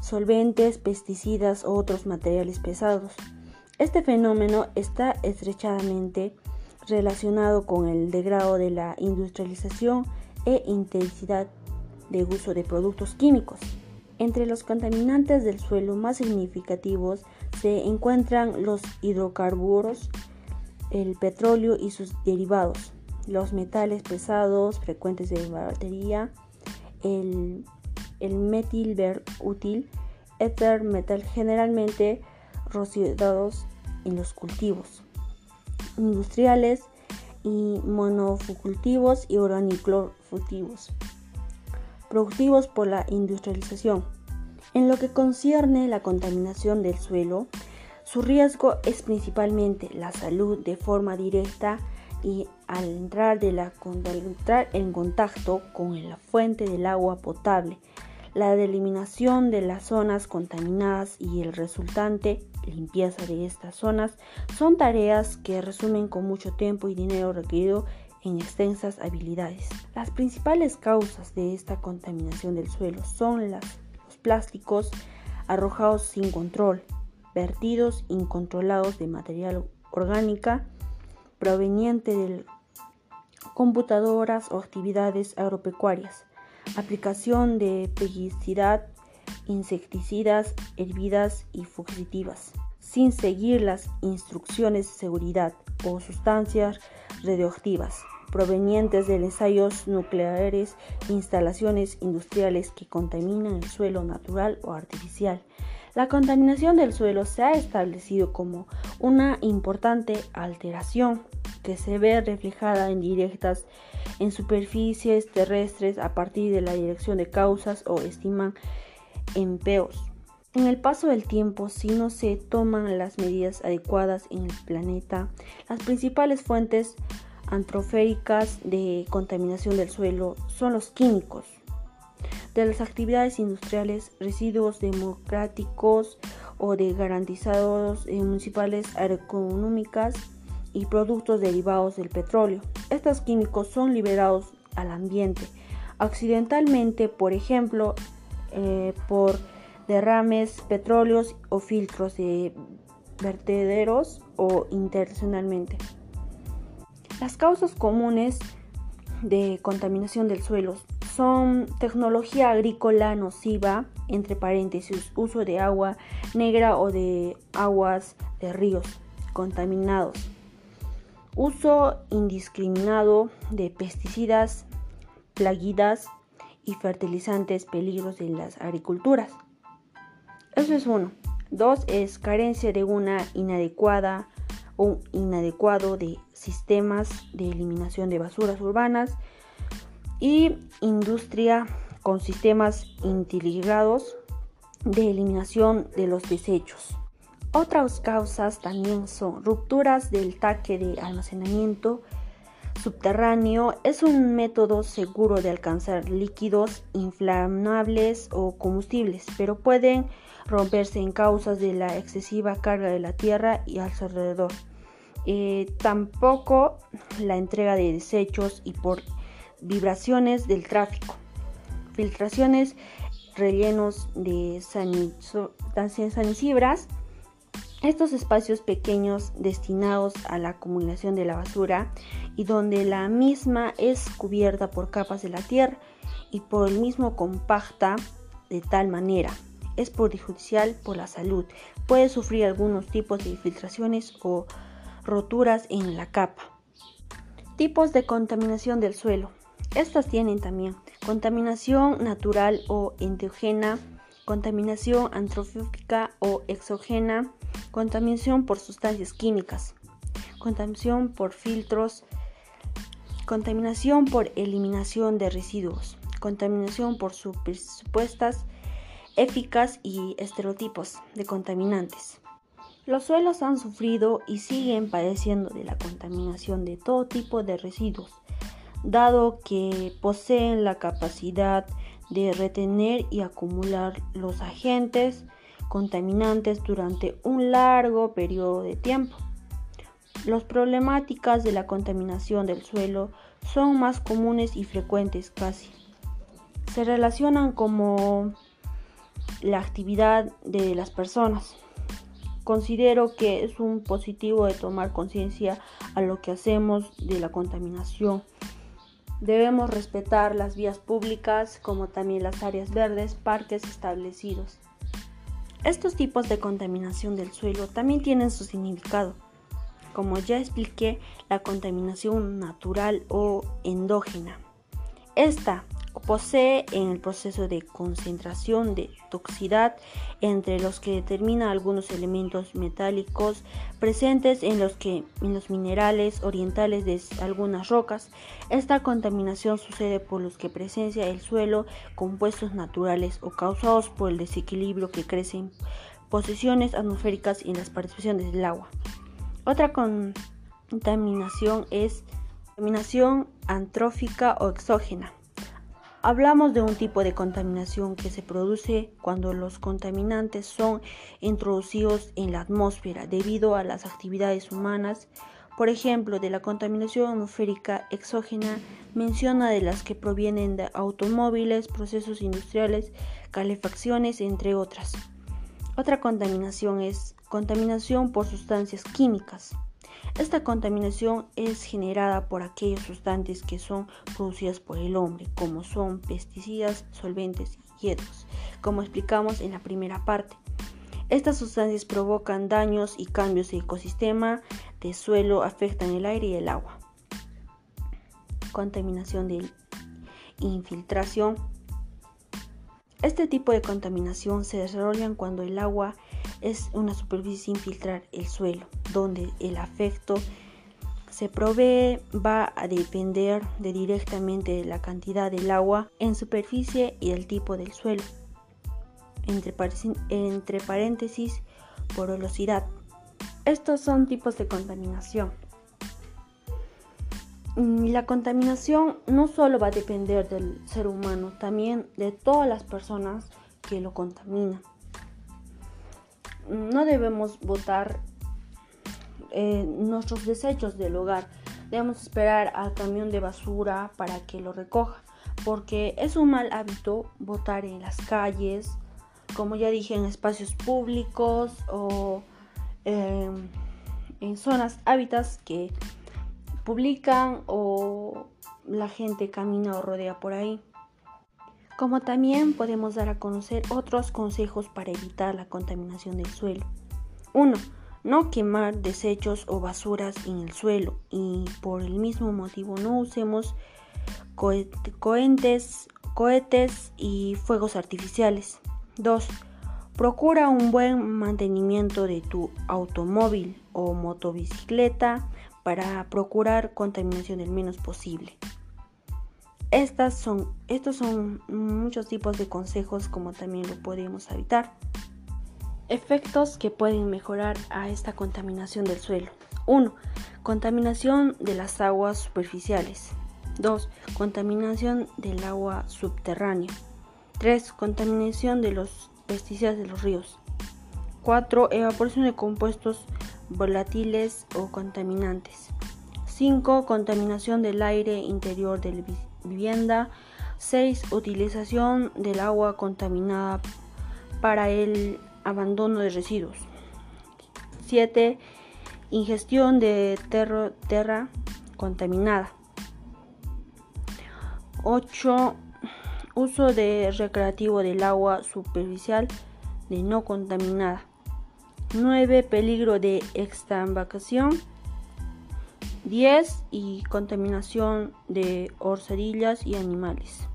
solventes, pesticidas o otros materiales pesados. Este fenómeno está estrechamente relacionado con el degrado de la industrialización e intensidad de uso de productos químicos. Entre los contaminantes del suelo más significativos se encuentran los hidrocarburos, el petróleo y sus derivados, los metales pesados frecuentes de batería, el, el metil útil, ether metal generalmente rociados en los cultivos industriales y monocultivos y oraniclorcultivos productivos por la industrialización. En lo que concierne la contaminación del suelo, su riesgo es principalmente la salud de forma directa y al entrar, en contacto con la fuente del agua potable, la eliminación de las zonas contaminadas y el resultante limpieza de estas zonas son tareas que resumen con mucho tiempo y dinero requerido en extensas habilidades. Las principales causas de esta contaminación del suelo son los plásticos arrojados sin control, vertidos incontrolados de material orgánica proveniente de computadoras o actividades agropecuarias, aplicación de pesticidad, insecticidas, herbidas y fugitivas, sin seguir las instrucciones de seguridad o sustancias radioactivas provenientes de ensayos nucleares, instalaciones industriales que contaminan el suelo natural o artificial, la contaminación del suelo se ha establecido como una importante alteración que se ve reflejada en directas en superficies terrestres a partir de la dirección de causas o estiman empeos. En el paso del tiempo, si no se toman las medidas adecuadas en el planeta, las principales fuentes antroféricas de contaminación del suelo son los químicos, de las actividades industriales, residuos democráticos o de garantizados eh, municipales económicas y productos derivados del petróleo. Estos químicos son liberados al ambiente accidentalmente, por ejemplo, eh, por derrames petróleos o filtros de vertederos o intencionalmente. Las causas comunes de contaminación del suelo son tecnología agrícola nociva, entre paréntesis, uso de agua negra o de aguas de ríos contaminados, uso indiscriminado de pesticidas, plaguidas y fertilizantes peligros en las agriculturas. Eso es uno. Dos es carencia de una inadecuada o inadecuado de sistemas de eliminación de basuras urbanas y industria con sistemas integrados de eliminación de los desechos. Otras causas también son rupturas del taque de almacenamiento subterráneo. Es un método seguro de alcanzar líquidos inflamables o combustibles, pero pueden romperse en causas de la excesiva carga de la Tierra y alrededor. Eh, tampoco la entrega de desechos y por vibraciones del tráfico, filtraciones, rellenos de sanicibras, estos espacios pequeños destinados a la acumulación de la basura y donde la misma es cubierta por capas de la tierra y por el mismo compacta de tal manera es perjudicial por la salud. Puede sufrir algunos tipos de infiltraciones o roturas en la capa. Tipos de contaminación del suelo. Estas tienen también contaminación natural o endógena, contaminación antrófica o exógena, contaminación por sustancias químicas, contaminación por filtros, contaminación por eliminación de residuos, contaminación por supuestas eficaz y estereotipos de contaminantes. Los suelos han sufrido y siguen padeciendo de la contaminación de todo tipo de residuos, dado que poseen la capacidad de retener y acumular los agentes contaminantes durante un largo periodo de tiempo. Las problemáticas de la contaminación del suelo son más comunes y frecuentes casi. Se relacionan como la actividad de las personas. Considero que es un positivo de tomar conciencia a lo que hacemos de la contaminación. Debemos respetar las vías públicas como también las áreas verdes, parques establecidos. Estos tipos de contaminación del suelo también tienen su significado. Como ya expliqué, la contaminación natural o endógena. Esta posee en el proceso de concentración de toxicidad entre los que determina algunos elementos metálicos presentes en los, que, en los minerales orientales de algunas rocas. Esta contaminación sucede por los que presencia el suelo compuestos naturales o causados por el desequilibrio que crecen posiciones atmosféricas y en las participaciones del agua. Otra contaminación es contaminación antrófica o exógena. Hablamos de un tipo de contaminación que se produce cuando los contaminantes son introducidos en la atmósfera debido a las actividades humanas. Por ejemplo, de la contaminación atmosférica exógena menciona de las que provienen de automóviles, procesos industriales, calefacciones, entre otras. Otra contaminación es contaminación por sustancias químicas. Esta contaminación es generada por aquellos sustantes que son producidas por el hombre, como son pesticidas, solventes y hierbas, como explicamos en la primera parte. Estas sustancias provocan daños y cambios de ecosistema, de suelo, afectan el aire y el agua. Contaminación de infiltración. Este tipo de contaminación se desarrolla cuando el agua es una superficie sin filtrar el suelo, donde el afecto se provee va a depender de directamente de la cantidad del agua en superficie y el tipo del suelo. Entre, entre paréntesis, porosidad. Estos son tipos de contaminación. La contaminación no solo va a depender del ser humano, también de todas las personas que lo contaminan no debemos botar eh, nuestros desechos del hogar. Debemos esperar al camión de basura para que lo recoja, porque es un mal hábito botar en las calles, como ya dije, en espacios públicos o em, en zonas hábitats que publican o la gente camina o rodea por ahí como también podemos dar a conocer otros consejos para evitar la contaminación del suelo. 1. No quemar desechos o basuras en el suelo y por el mismo motivo no usemos cohetes, y fuegos artificiales. 2. Procura un buen mantenimiento de tu automóvil o motobicicleta para procurar contaminación el menos posible. Estas son, estos son muchos tipos de consejos como también lo podemos evitar. Efectos que pueden mejorar a esta contaminación del suelo. 1. Contaminación de las aguas superficiales. 2. Contaminación del agua subterránea. 3. Contaminación de los pesticidas de los ríos. 4. Evaporación de compuestos volátiles o contaminantes. 5. Contaminación del aire interior de la vivienda. 6. Utilización del agua contaminada para el abandono de residuos. 7. Ingestión de tierra contaminada. 8. Uso de recreativo del agua superficial de no contaminada. 9. Peligro de extravacación. 10. Y contaminación de orzadillas y animales.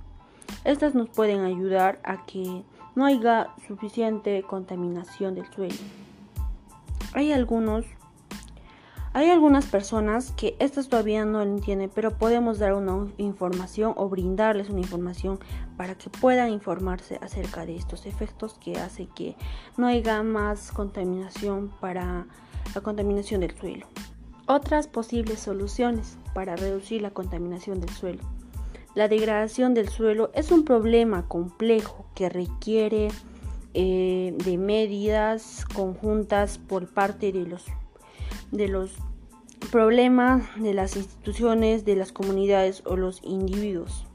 Estas nos pueden ayudar a que no haya suficiente contaminación del suelo. Hay algunos hay algunas personas que estas todavía no lo entienden, pero podemos dar una información o brindarles una información para que puedan informarse acerca de estos efectos que hace que no haya más contaminación para la contaminación del suelo. Otras posibles soluciones para reducir la contaminación del suelo. La degradación del suelo es un problema complejo que requiere eh, de medidas conjuntas por parte de los, de los problemas de las instituciones, de las comunidades o los individuos.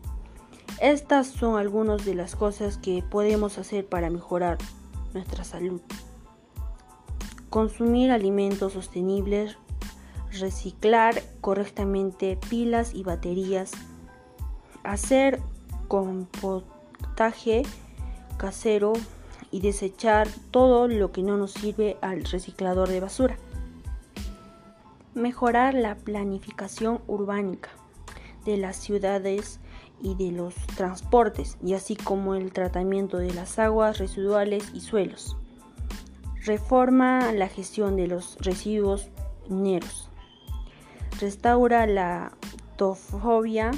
Estas son algunas de las cosas que podemos hacer para mejorar nuestra salud. Consumir alimentos sostenibles, reciclar correctamente pilas y baterías, hacer compostaje casero y desechar todo lo que no nos sirve al reciclador de basura. Mejorar la planificación urbánica de las ciudades y de los transportes, y así como el tratamiento de las aguas residuales y suelos. Reforma la gestión de los residuos mineros. Restaura la tofobia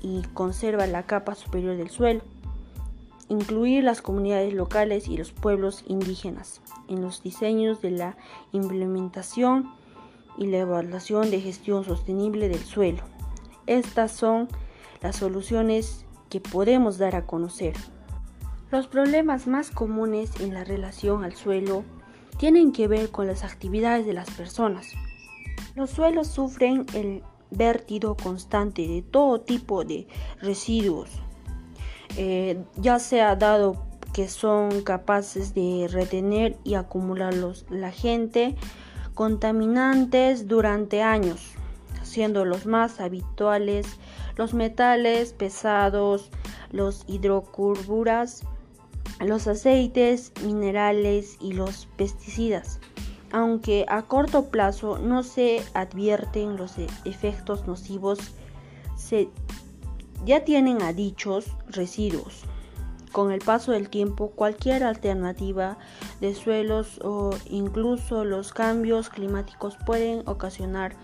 y conserva la capa superior del suelo. Incluir las comunidades locales y los pueblos indígenas en los diseños de la implementación y la evaluación de gestión sostenible del suelo. Estas son las soluciones que podemos dar a conocer. Los problemas más comunes en la relación al suelo tienen que ver con las actividades de las personas. Los suelos sufren el vertido constante de todo tipo de residuos, eh, ya sea dado que son capaces de retener y acumularlos la gente, contaminantes durante años, siendo los más habituales los metales pesados, los hidrocarburos, los aceites minerales y los pesticidas aunque a corto plazo no se advierten los e-, efectos nocivos, se, ya tienen a dichos residuos. Con el paso del tiempo, cualquier alternativa de suelos o incluso los cambios climáticos pueden ocasionar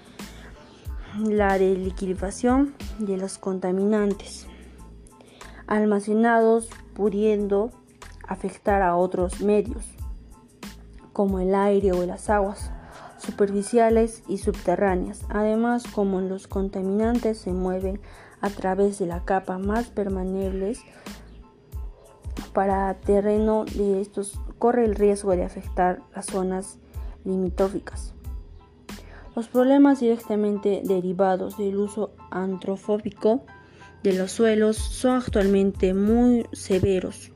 la liquidación de los contaminantes almacenados pudiendo afectar a otros medios como el aire o las aguas superficiales y subterráneas. Además, como los contaminantes se mueven a través de la capa más permanentes para terreno de estos corre el riesgo de afectar las zonas limítrofes. Los problemas directamente derivados del uso antrofóbico de los suelos son actualmente muy severos.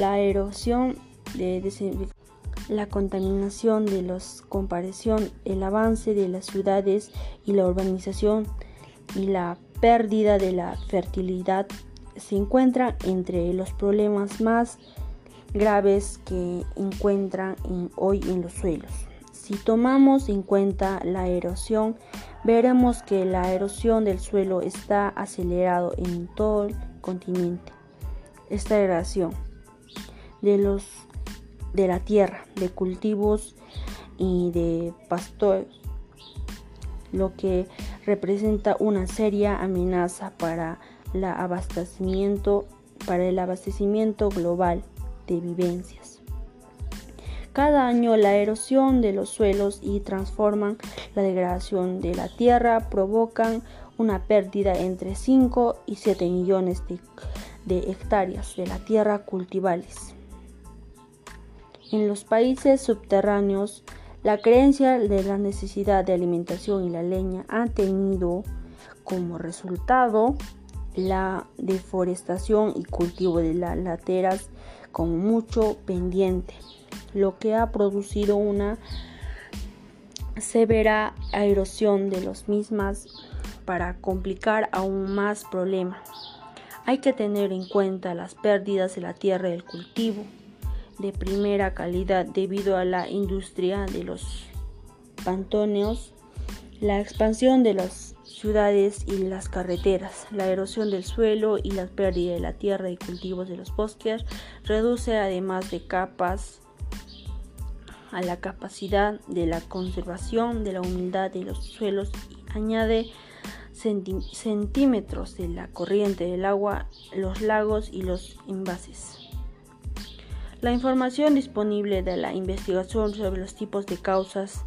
La erosión de la contaminación de los comparación, el avance de las ciudades y la urbanización y la pérdida de la fertilidad se encuentran entre los problemas más graves que encuentran hoy en los suelos. Si tomamos en cuenta la erosión, veremos que la erosión del suelo está acelerado en todo el continente. Esta erosión de los de la tierra, de cultivos y de pastores, lo que representa una seria amenaza para, el abastecimiento global de vivencias. Cada año la erosión de los suelos y transforman la degradación de la tierra provocan una pérdida entre 5 y 7 millones de, hectáreas de la tierra cultivables. En los países subterráneos, la creencia de la necesidad de alimentación y la leña ha tenido como resultado la deforestación y cultivo de las lateras con mucho pendiente, lo que ha producido una severa erosión de las mismas para complicar aún más problema. Hay que tener en cuenta las pérdidas de la tierra del cultivo de primera calidad debido a la industria de los pantoneos, la expansión de las ciudades y las carreteras, la erosión del suelo y la pérdida de la tierra y cultivos de los bosques reduce además de capas a la capacidad de la conservación de la humildad de los suelos y añade centímetros de la corriente del agua, los lagos y los envases. La información disponible de la investigación sobre los tipos de causas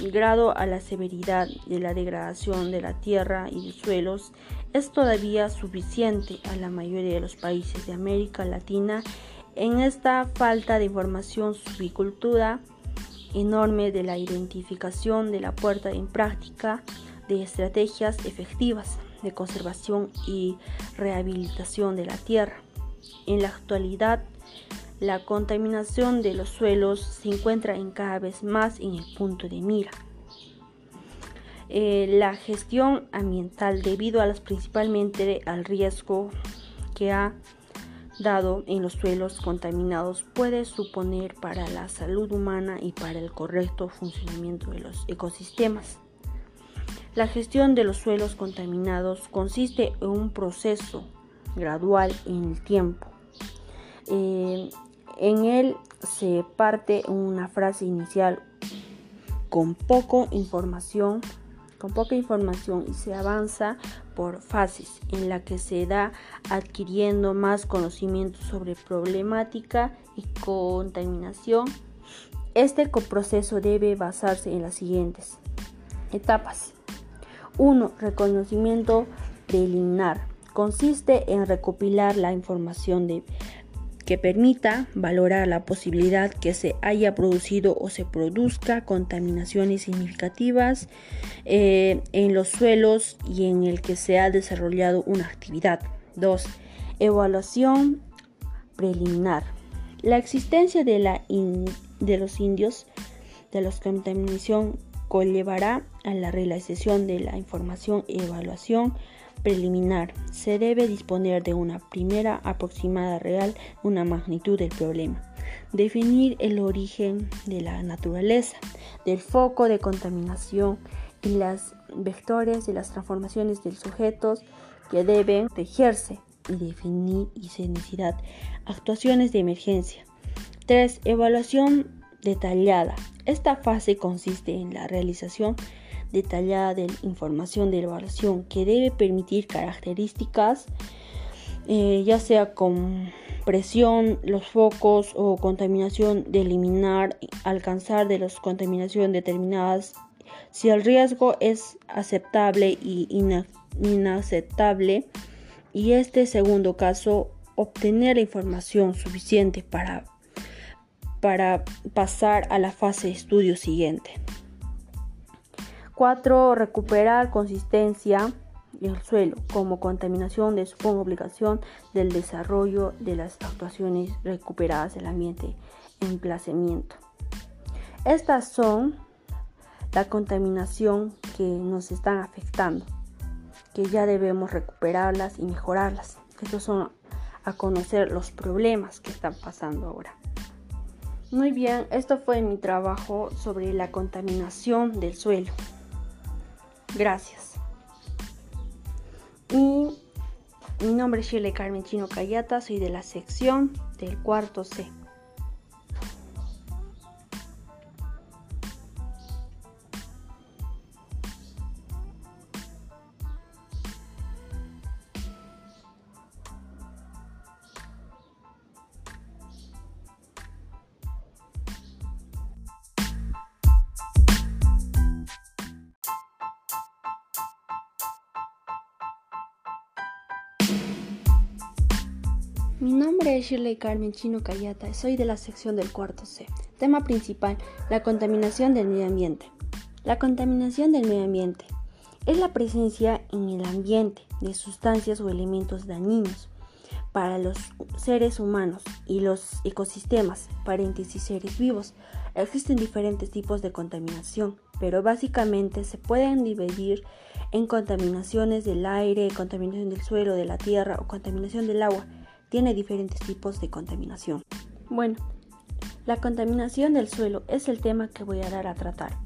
y grado a la severidad de la degradación de la tierra y de suelos es todavía suficiente a la mayoría de los países de América Latina en esta falta de información subicultura enorme de la identificación de la puerta en práctica de estrategias efectivas de conservación y rehabilitación de la tierra. En la actualidad, la contaminación de los suelos se encuentra en cada vez más en el punto de mira. Eh, la gestión ambiental debido a las principalmente al riesgo que ha dado en los suelos contaminados puede suponer para la salud humana y para el correcto funcionamiento de los ecosistemas. La gestión de los suelos contaminados consiste en un proceso gradual en el tiempo. Eh, en él se parte una frase inicial con poca información, con poca información y se avanza por fases en la que se da adquiriendo más conocimiento sobre problemática y contaminación. Este proceso debe basarse en las siguientes etapas. 1. Reconocimiento preliminar. Consiste en recopilar la información de, que permita valorar la posibilidad que se haya producido o se produzca contaminaciones significativas eh, en los suelos y en el que se ha desarrollado una actividad. 2. Evaluación preliminar. La existencia de, la de los indios de la contaminación conllevará a la realización de la información y evaluación preliminar. Se debe disponer de una primera aproximada real, una magnitud del problema. Definir el origen de la naturaleza, del foco de contaminación y las vectores de las transformaciones de sujetos que deben tejerse y definir y necesidad. Actuaciones de emergencia. 3. Evaluación detallada. Esta fase consiste en la realización detallada de información de evaluación que debe permitir características eh, ya sea con presión, los focos o contaminación de eliminar, alcanzar de las contaminación determinadas si el riesgo es aceptable y inaceptable y este segundo caso obtener la información suficiente para para pasar a la fase de estudio siguiente. 4. Recuperar consistencia del suelo como contaminación de su obligación del desarrollo de las actuaciones recuperadas del ambiente emplazamiento. Estas son la contaminación que nos están afectando, que ya debemos recuperarlas y mejorarlas. Estos son a conocer los problemas que están pasando ahora. Muy bien, esto fue mi trabajo sobre la contaminación del suelo. Gracias. Y mi nombre es Shirley Carmen Chino Cayata, soy de la sección del cuarto C. nombre es Shirley Carmen Chino Cayata, soy de la sección del cuarto C. Tema principal, la contaminación del medio ambiente. La contaminación del medio ambiente es la presencia en el ambiente de sustancias o elementos dañinos para los seres humanos y los ecosistemas, paréntesis seres vivos. Existen diferentes tipos de contaminación, pero básicamente se pueden dividir en contaminaciones del aire, contaminación del suelo, de la tierra o contaminación del agua tiene diferentes tipos de contaminación. Bueno, la contaminación del suelo es el tema que voy a dar a tratar.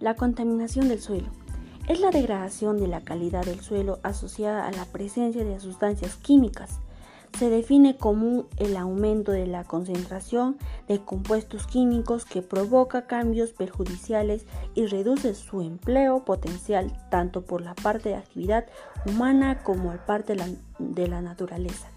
La contaminación del suelo es la degradación de la calidad del suelo asociada a la presencia de sustancias químicas. Se define como el aumento de la concentración de compuestos químicos que provoca cambios perjudiciales y reduce su empleo potencial tanto por la parte de actividad humana como por parte de la naturaleza.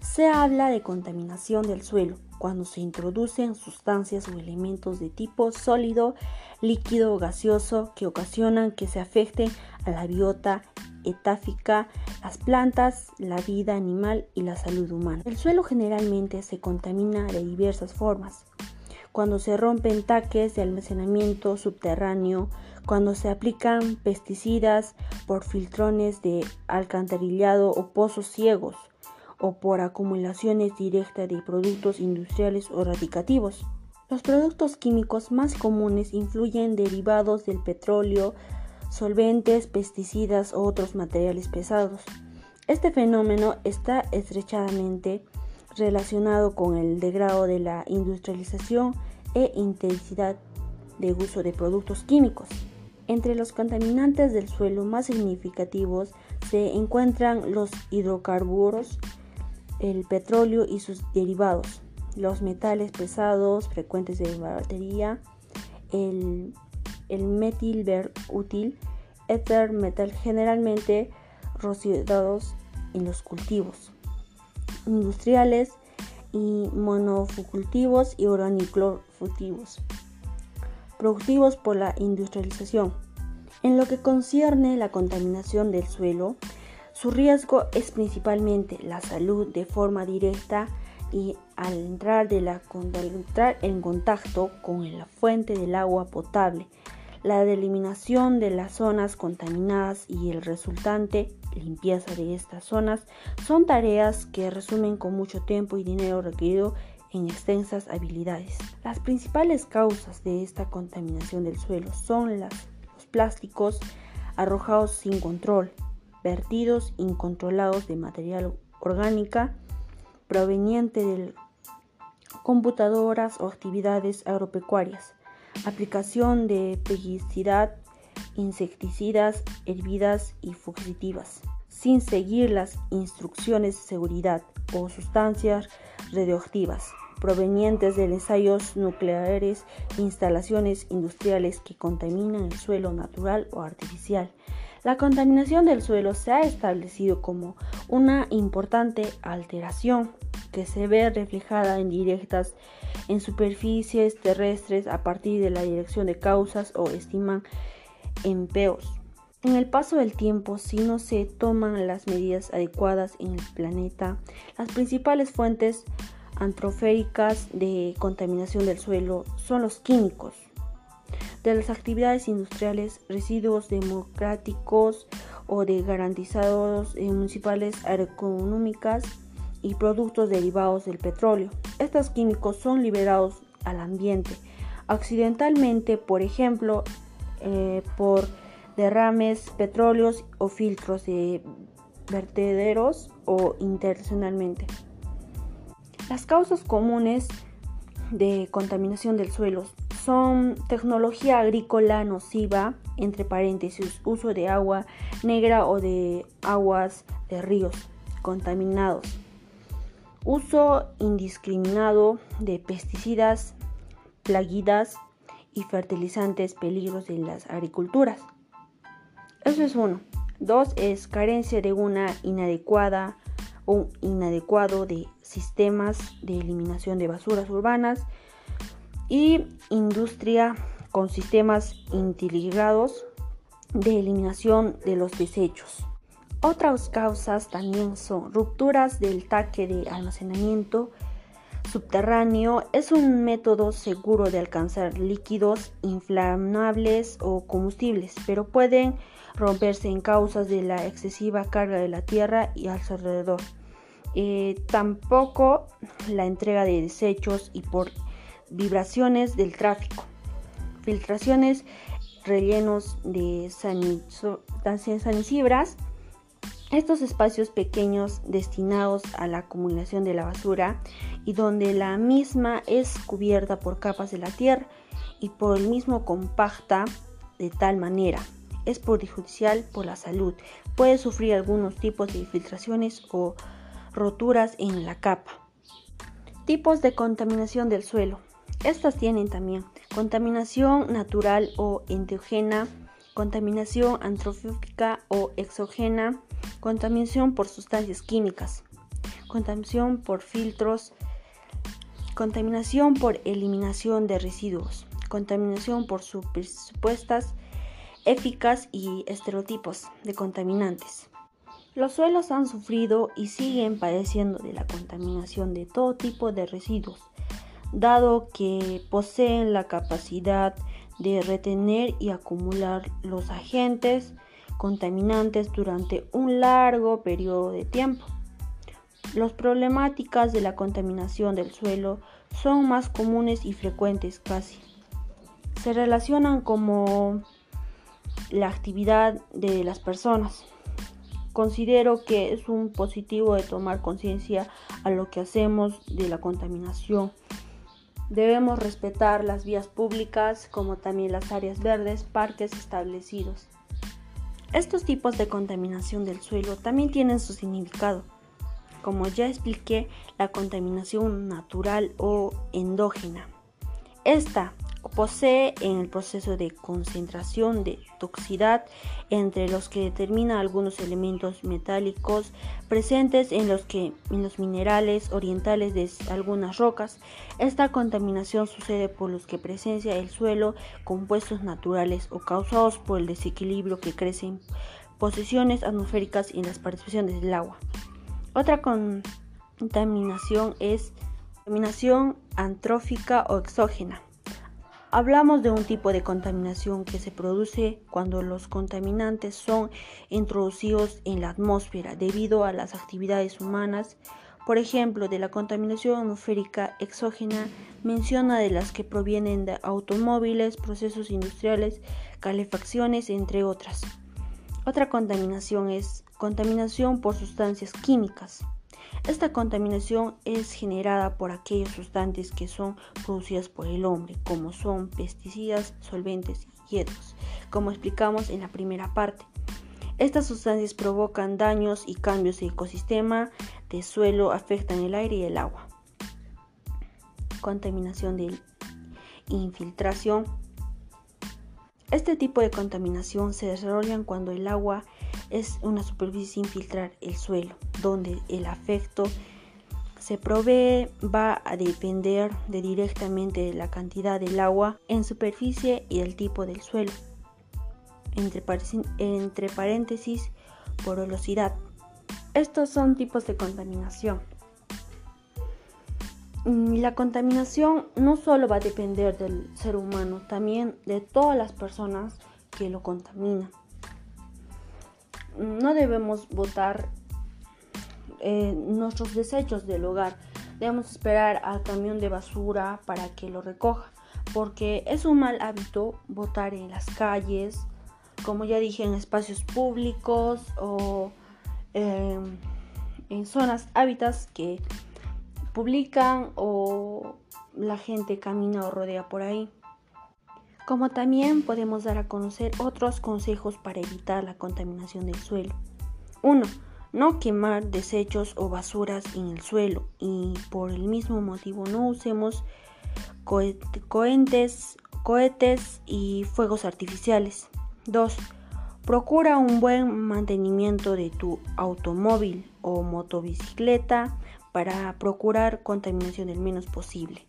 Se habla de contaminación del suelo cuando se introducen sustancias o elementos de tipo sólido, líquido o gaseoso que ocasionan que se afecten a la biota etáfica, las plantas, la vida animal y la salud humana. El suelo generalmente se contamina de diversas formas. Cuando se rompen taques de almacenamiento subterráneo, cuando se aplican pesticidas por filtrones de alcantarillado o pozos ciegos, o por acumulaciones directas de productos industriales o radicativos. Los productos químicos más comunes influyen derivados del petróleo, solventes, pesticidas o otros materiales pesados. Este fenómeno está estrechamente relacionado con el degrado de la industrialización e intensidad de uso de productos químicos. Entre los contaminantes del suelo más significativos se encuentran los hidrocarburos, el petróleo y sus derivados, los metales pesados frecuentes de batería, el, el metil útil, éter metal generalmente rociados en los cultivos industriales y monocultivos y organiclocultivos productivos por la industrialización. En lo que concierne la contaminación del suelo, su riesgo es principalmente la salud de forma directa y al entrar, en contacto con la fuente del agua potable, la eliminación de las zonas contaminadas y el resultante limpieza de estas zonas son tareas que resumen con mucho tiempo y dinero requerido en extensas habilidades. Las principales causas de esta contaminación del suelo son los plásticos arrojados sin control, vertidos incontrolados de material orgánica proveniente de computadoras o actividades agropecuarias, aplicación de pesticidas, insecticidas, herbidas y fugitivas, sin seguir las instrucciones de seguridad o sustancias radioactivas provenientes de ensayos nucleares, instalaciones industriales que contaminan el suelo natural o artificial, la contaminación del suelo se ha establecido como una importante alteración que se ve reflejada en directas en superficies terrestres a partir de la dirección de causas o estiman empeos. En el paso del tiempo, si no se toman las medidas adecuadas en el planeta, las principales fuentes antroféricas de contaminación del suelo son los químicos, de las actividades industriales, residuos democráticos o de garantizados municipales aeroeconómicas y productos derivados del petróleo. Estos químicos son liberados al ambiente accidentalmente, por ejemplo, eh, por derrames petróleos o filtros de vertederos o intencionalmente. Las causas comunes de contaminación del suelo son tecnología agrícola nociva, entre paréntesis, uso de agua negra o de aguas de ríos contaminados, uso indiscriminado de pesticidas, plaguidas y fertilizantes peligros de las agriculturas. Eso es uno. Dos es carencia de una inadecuada o inadecuado de sistemas de eliminación de basuras urbanas y industria con sistemas integrados de eliminación de los desechos. Otras causas también son rupturas del taque de almacenamiento subterráneo. Es un método seguro de alcanzar líquidos inflamables o combustibles, pero pueden romperse en causas de la excesiva carga de la tierra y a su alrededor. Eh, tampoco la entrega de desechos y por vibraciones del tráfico, filtraciones, rellenos de sanicibras, estos espacios pequeños destinados a la acumulación de la basura y donde la misma es cubierta por capas de la tierra y por el mismo compacta de tal manera es perjudicial por la salud. Puede sufrir algunos tipos de infiltraciones o roturas en la capa. Tipos de contaminación del suelo. Estas tienen también contaminación natural o endógena, contaminación antrófica o exógena, contaminación por sustancias químicas, contaminación por filtros, contaminación por eliminación de residuos, contaminación por supuestas eficaz y estereotipos de contaminantes. Los suelos han sufrido y siguen padeciendo de la contaminación de todo tipo de residuos, dado que poseen la capacidad de retener y acumular los agentes contaminantes durante un largo periodo de tiempo. Las problemáticas de la contaminación del suelo son más comunes y frecuentes casi. Se relacionan como la actividad de las personas. Considero que es un positivo de tomar conciencia a lo que hacemos de la contaminación. Debemos respetar las vías públicas como también las áreas verdes, parques establecidos. Estos tipos de contaminación del suelo también tienen su significado. Como ya expliqué, la contaminación natural o endógena. Esta posee en el proceso de concentración de toxicidad entre los que determina algunos elementos metálicos presentes en los, que, en los minerales orientales de algunas rocas. Esta contaminación sucede por los que presencia el suelo compuestos naturales o causados por el desequilibrio que crece en posiciones atmosféricas y en las participaciones del agua. Otra contaminación es contaminación antrófica o exógena. Hablamos de un tipo de contaminación que se produce cuando los contaminantes son introducidos en la atmósfera debido a las actividades humanas. Por ejemplo, de la contaminación atmosférica exógena menciona de las que provienen de automóviles, procesos industriales, calefacciones, entre otras. Otra contaminación es contaminación por sustancias químicas. Esta contaminación es generada por aquellos sustancias que son producidas por el hombre, como son pesticidas, solventes y hierbas, como explicamos en la primera parte. Estas sustancias provocan daños y cambios de ecosistema, de suelo, afectan el aire y el agua. Contaminación de infiltración. Este tipo de contaminación se desarrolla cuando el agua es una superficie sin filtrar el suelo, donde el afecto se provee va a depender de directamente de la cantidad del agua en superficie y el tipo del suelo. Entre, entre paréntesis, porosidad. Estos son tipos de contaminación. Mm, la contaminación no solo va a depender del ser humano, también de todas las personas que lo contaminan no debemos botar eh, nuestros desechos del hogar. Debemos esperar al camión de basura para que lo recoja, porque es un mal hábito botar en las calles, como ya dije, en espacios públicos o em, en zonas hábitats que publican o la gente camina o rodea por ahí como también podemos dar a conocer otros consejos para evitar la contaminación del suelo. 1. No quemar desechos o basuras en el suelo y por el mismo motivo no usemos cohetes, y fuegos artificiales. 2. Procura un buen mantenimiento de tu automóvil o motobicicleta para procurar contaminación el menos posible.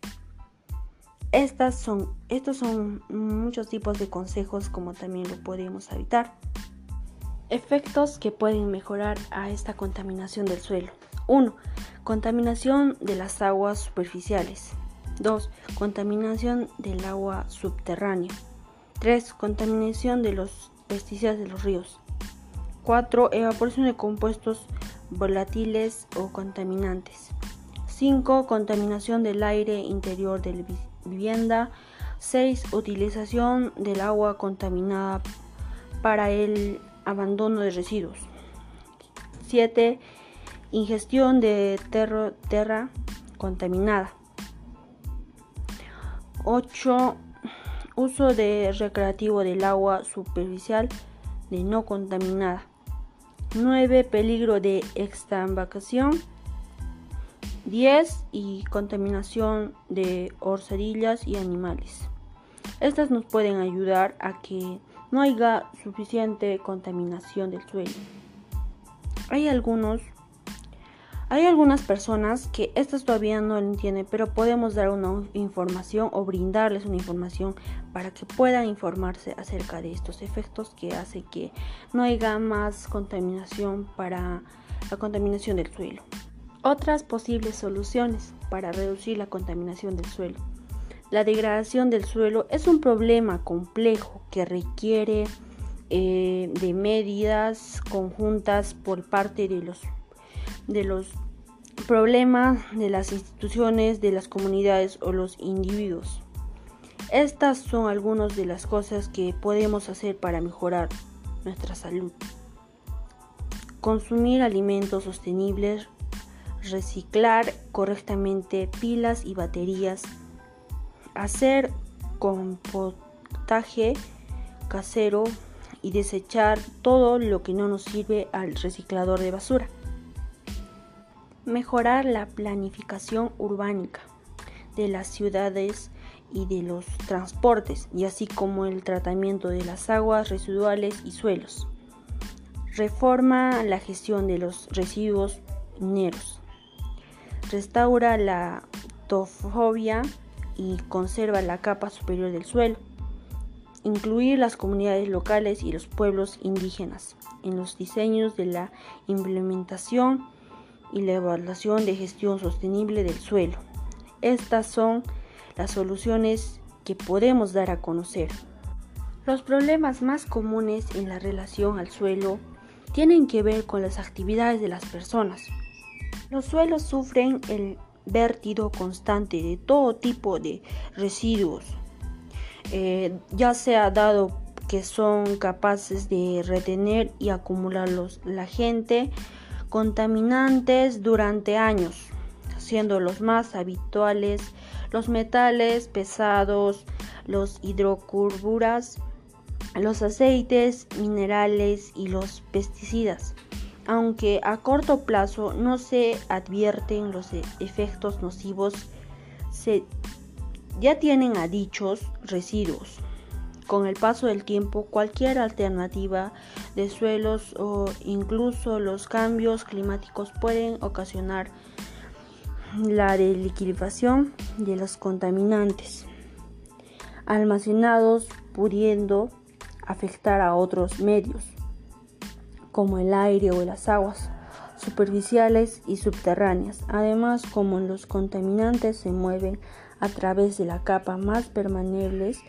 Estas son, estos son muchos tipos de consejos como también lo podemos evitar. Efectos que pueden mejorar a esta contaminación del suelo. 1. Contaminación de las aguas superficiales. 2. Contaminación del agua subterránea. 3. Contaminación de los pesticidas de los ríos. 4. Evaporación de compuestos volátiles o contaminantes. 5. Contaminación del aire interior de la vivienda. 6. Utilización del agua contaminada para el abandono de residuos. 7. Ingestión de tierra contaminada. 8. Uso de recreativo del agua superficial de no contaminada. 9. Peligro de extravacación. 10. Y contaminación de orzadillas y animales. Estas nos pueden ayudar a que no haya suficiente contaminación del suelo. Hay algunos hay algunas personas que estas todavía no entienden, pero podemos dar una información o brindarles una información para que puedan informarse acerca de estos efectos que hace que no haya más contaminación para la contaminación del suelo. Otras posibles soluciones para reducir la contaminación del suelo. La degradación del suelo es un problema complejo que requiere eh, de medidas conjuntas por parte de los de los problemas de las instituciones, de las comunidades o los individuos. Estas son algunas de las cosas que podemos hacer para mejorar nuestra salud. Consumir alimentos sostenibles, reciclar correctamente pilas y baterías, hacer compostaje casero y desechar todo lo que no nos sirve al reciclador de basura. Mejorar la planificación urbánica de las ciudades y de los transportes, y así como el tratamiento de las aguas residuales y suelos. Reforma la gestión de los residuos mineros. Restaura la tofobia y conserva la capa superior del suelo. Incluir las comunidades locales y los pueblos indígenas en los diseños de la implementación y la evaluación de gestión sostenible del suelo. Estas son las soluciones que podemos dar a conocer. Los problemas más comunes en la relación al suelo tienen que ver con las actividades de las personas. Los suelos sufren el vertido constante de todo tipo de residuos, eh, ya sea dado que son capaces de retener y acumularlos la gente contaminantes durante años, siendo los más habituales los metales pesados, los hidrocarburos, los aceites minerales y los pesticidas. Aunque a corto plazo no se advierten los e-, efectos nocivos, se ya tienen a dichos residuos. Con el paso del tiempo, cualquier alternativa de suelos o incluso los cambios climáticos pueden ocasionar la liquidación de los contaminantes almacenados pudiendo afectar a otros medios como el aire o las aguas superficiales y subterráneas. Además, como los contaminantes se mueven a través de la capa más permanentes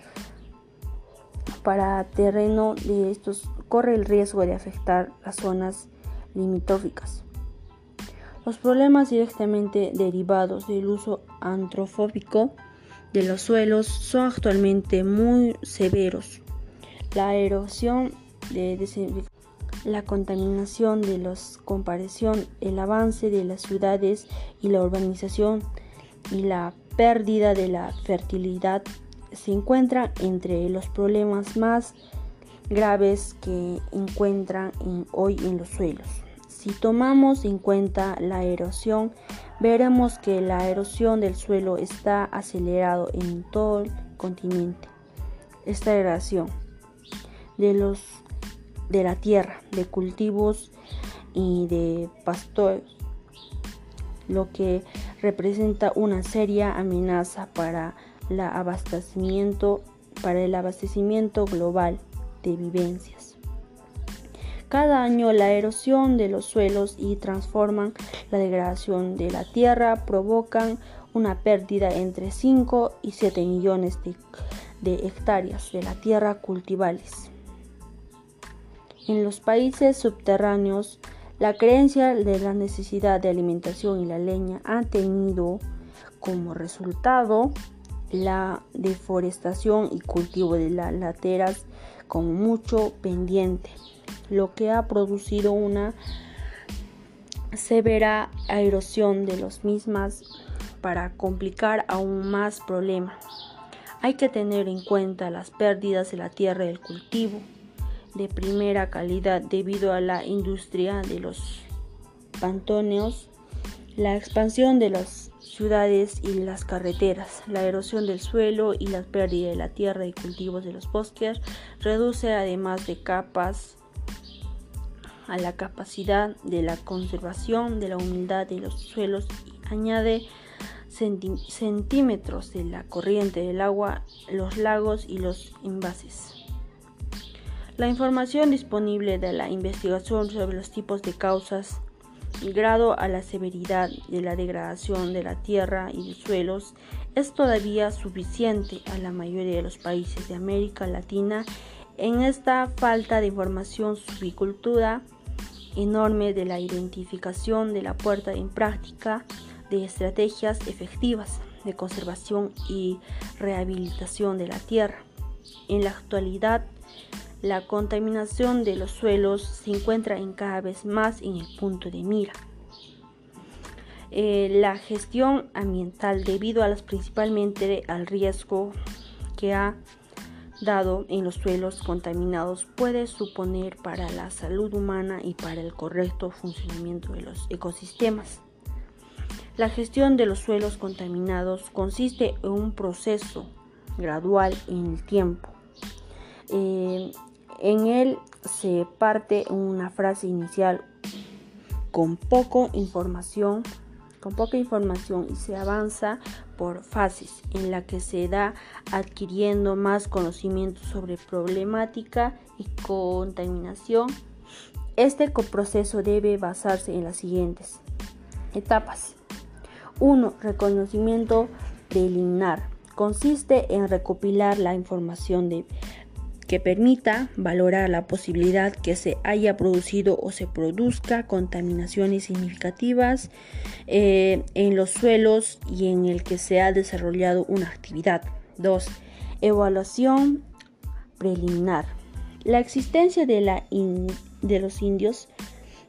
para terreno de estos corre el riesgo de afectar las zonas limítrofes. Los problemas directamente derivados del uso antrofóbico de los suelos son actualmente muy severos. La erosión de la contaminación de los comparación, el avance de las ciudades y la urbanización y la pérdida de la fertilidad se encuentra entre los problemas más graves que encuentran hoy en los suelos. Si tomamos en cuenta la erosión, veremos que la erosión del suelo está acelerado en todo el continente. Esta erosión de los de la tierra, de cultivos y de pastores, lo que representa una seria amenaza para el abastecimiento global de vivencias. Cada año la erosión de los suelos y transforman la degradación de la tierra provocan una pérdida entre 5 y 7 millones de, de hectáreas de la tierra cultivables. En los países subterráneos, la creencia de la necesidad de alimentación y la leña ha tenido como resultado la deforestación y cultivo de las lateras con mucho pendiente, lo que ha producido una severa erosión de las mismas para complicar aún más problemas. Hay que tener en cuenta las pérdidas de la tierra del cultivo de primera calidad debido a la industria de los pantoneos, la expansión de las ciudades y las carreteras, la erosión del suelo y la pérdida de la tierra y cultivos de los bosques reduce además de capas a la capacidad de la conservación de la humildad de los suelos y añade centímetros de la corriente del agua, los lagos y los envases. La información disponible de la investigación sobre los tipos de causas y grado a la severidad de la degradación de la tierra y de suelos es todavía suficiente a la mayoría de los países de América Latina en esta falta de información subicultura enorme de la identificación de la puerta en práctica de estrategias efectivas de conservación y rehabilitación de la tierra. En la actualidad, la contaminación de los suelos se encuentra en cada vez más en el punto de mira. Eh, la gestión ambiental debido a las principalmente al riesgo que ha dado en los suelos contaminados puede suponer para la salud humana y para el correcto funcionamiento de los ecosistemas. La gestión de los suelos contaminados consiste en un proceso gradual en el tiempo. Eh, en él se parte una frase inicial con poco información, con poca información y se avanza por fases en la que se da adquiriendo más conocimiento sobre problemática y contaminación. Este proceso debe basarse en las siguientes etapas. 1. Reconocimiento preliminar. Consiste en recopilar la información de que permita valorar la posibilidad que se haya producido o se produzca contaminaciones significativas eh, en los suelos y en el que se ha desarrollado una actividad. 2. Evaluación preliminar. La existencia de, la de los indios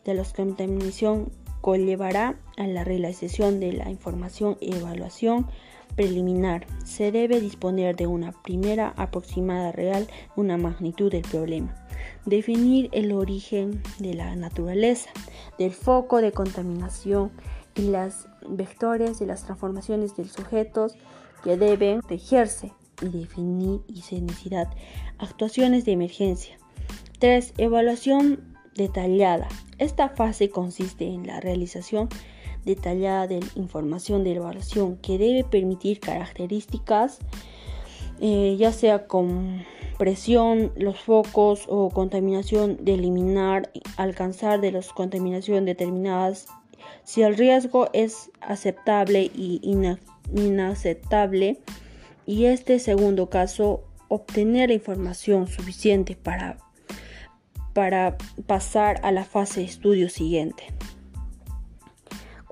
de la contaminación conllevará a la realización de la información y evaluación preliminar. Se debe disponer de una primera aproximada real una magnitud del problema. Definir el origen de la naturaleza, del foco de contaminación y las vectores de las transformaciones de sujetos que deben tejerse y definir y necesidad actuaciones de emergencia. 3. Evaluación detallada. Esta fase consiste en la realización detallada de información de evaluación que debe permitir características, eh, ya sea con presión, los focos o contaminación de eliminar, alcanzar de las contaminación determinadas, si el riesgo es aceptable y inaceptable, y este segundo caso, obtener la información suficiente para, para pasar a la fase de estudio siguiente.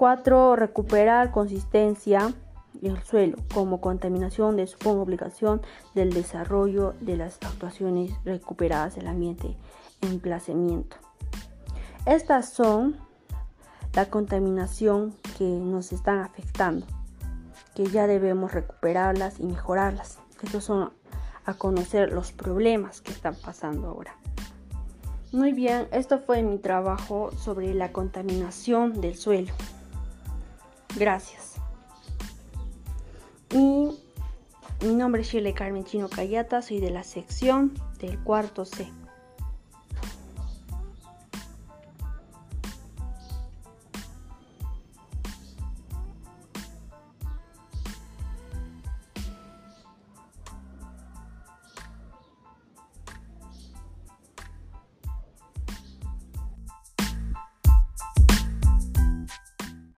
4. Recuperar consistencia del suelo como contaminación de su obligación del desarrollo de las actuaciones recuperadas del ambiente emplazamiento. Estas son la contaminación que nos están afectando, que ya debemos recuperarlas y mejorarlas. Estos son a conocer los problemas que están pasando ahora. Muy bien, esto fue mi trabajo sobre la contaminación del suelo. Gracias. Y mi nombre es Shirley Carmen Chino Cayata, soy de la sección del cuarto C.